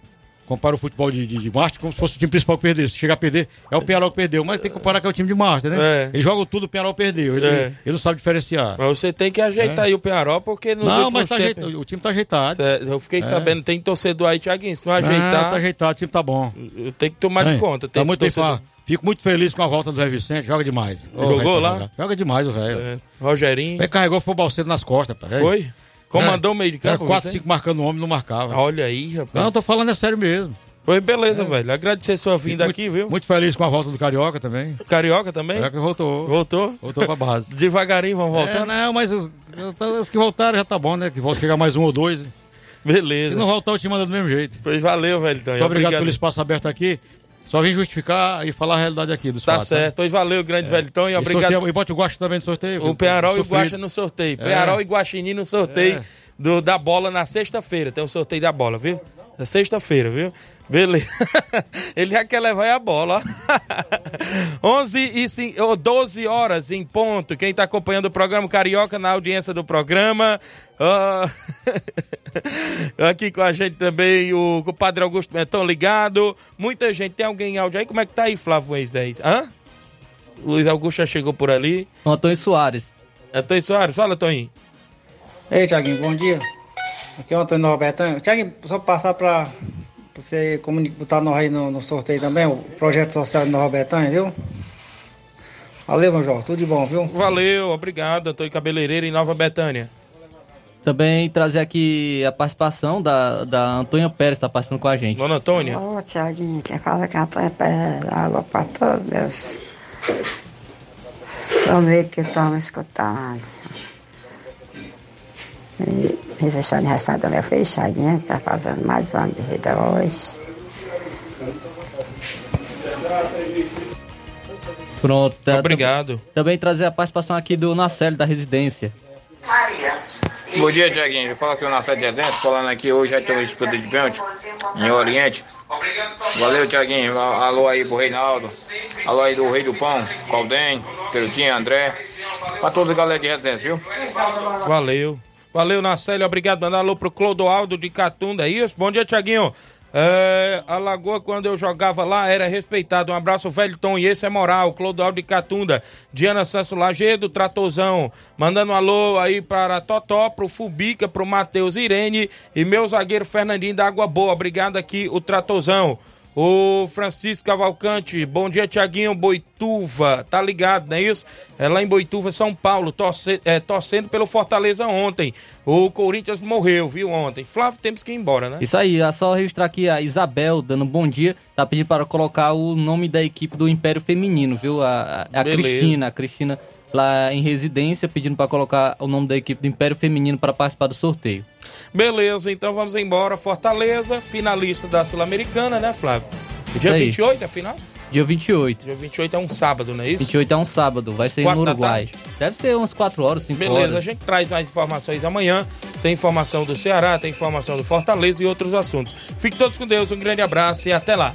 compara o futebol de, de, de Master como se fosse o time principal que perdeu. Se chegar a perder, é o Penarol que perdeu. Mas tem que comparar que é o time de Master, né? É. Eles jogam tudo, o Penarol perdeu. Ele, É. ele não sabe diferenciar. Mas você tem que ajeitar É. aí o Penharol, porque nos Não, mas tá tempos... ajeitado, o time tá ajeitado. Cê- Eu fiquei É. sabendo, tem torcedor aí, Thiaguinho, se não ajeitar, tá ajeitado, o time tá bom. tem que tomar É. de conta. Tem Tá muito torcedor... bem, Fico muito feliz com a volta do Zé Vicente, joga demais. Jogou velho, lá? Joga, demais o velho. É. Rogerinho, Ele carregou foi o Balcedo nas costas, pá. foi? Comandou o meio de Era campo, 4, você? 5 marcando o homem, não marcava. Olha aí, rapaz. Não, eu tô falando é sério mesmo. Foi beleza, é. velho. Agradecer sua vinda muito, aqui, viu? Muito feliz com a volta do Carioca também. Carioca também? Carioca voltou. Voltou? Voltou pra base. Devagarinho vão voltar? É, não, mas os, os, que voltaram já tá bom, né? Que volta chegar mais um ou dois. Beleza. Se não voltar, eu te mando do mesmo jeito. Pois valeu, velho. Então. Muito obrigado, obrigado pelo espaço aberto aqui. Só vim justificar e falar a realidade aqui dos Tá fatos, certo. Né? Valeu, grande é. velho E obrigado. Sorteio, e bote o Guaxa também no sorteio. O Penharol e o Guaxa no sorteio. É. Penharol e Guaxinim no sorteio. É do, da bola na sexta-feira. Tem o um sorteio da bola, viu? É sexta-feira, viu? Beleza. Ele já quer levar a bola, ó. 11 e 5, 12 horas em ponto. Quem está acompanhando o programa Carioca na audiência do programa. Uh... Aqui com a gente também o, o Padre Augusto Mentão ligado. Muita gente. Tem alguém em áudio aí? Como é que tá aí, Flávio Moisés? Hã? Luiz Augusto já chegou por ali. Antônio Soares. Antônio Soares, fala, Toninho. Ei, Tiaguinho, bom dia. Aqui é o Antônio Norbertão. Tiaguinho, só passar para você botar nós aí no, no, sorteio também, o projeto social de Nova Betânia, viu? Valeu, meu João, tudo de bom, viu? Valeu, obrigado, Antônio Cabeleireiro em Nova Betânia. Também trazer aqui a participação da, da Antônia Pérez, está participando com a gente. Dona Antônia. Ô, Tiaguinho, quer falar que a Antônia Pérez água para todos meus. Só meio que estão escutando. E esse aniversário também fechadinha, que tá fazendo mais um ano de vida hoje. Pronto. Tá, Obrigado. Também trazer a participação aqui do Nacélio da residência. Maria. Bom dia, Tiaguinho. Eu falo aqui o Nacélio de residência, falando aqui hoje já tem o escudo de pênalti em Oriente. Valeu, Tiaguinho. Alô aí pro Reinaldo. Alô aí do Rei do Pão, Caldem, Perutinho, André. Pra toda a galera de residência, viu? Valeu. Valeu, Nacélio. Obrigado. Mandar alô pro Clodoaldo de Catunda. Isso? Bom dia, Tiaguinho. É, a Lagoa, quando eu jogava lá, era respeitado. Um abraço, velho Tom. E esse é moral. Clodoaldo de Catunda. Diana Sanso Lagedo, Tratozão. Mandando um alô aí para Totó, pro Fubica, pro Matheus Irene e meu zagueiro Fernandinho da Água Boa. Obrigado aqui, o Tratozão. O Francisco Cavalcante, bom dia, Tiaguinho Boituva, tá ligado, não é isso? É lá em Boituva, São Paulo, torce, é, torcendo pelo Fortaleza ontem. O Corinthians morreu, viu, ontem. Flávio, temos que ir embora, né? Isso aí, é só registrar aqui a Isabel, dando bom dia, tá pedindo para colocar o nome da equipe do Império Feminino, viu? A, a, a Cristina, a Cristina lá em residência, pedindo para colocar o nome da equipe do Império Feminino para participar do sorteio. Beleza, então vamos embora. Fortaleza, finalista da Sul-Americana, né, Flávio? Isso Dia aí. 28 é a final? Dia 28. Dia 28 é um sábado, não é isso? 28 é um sábado, vai ser no Uruguai. Deve ser umas 4 horas, 5 Beleza, horas. Beleza, a gente traz mais informações amanhã. Tem informação do Ceará, tem informação do Fortaleza e outros assuntos. Fiquem todos com Deus, um grande abraço e até lá.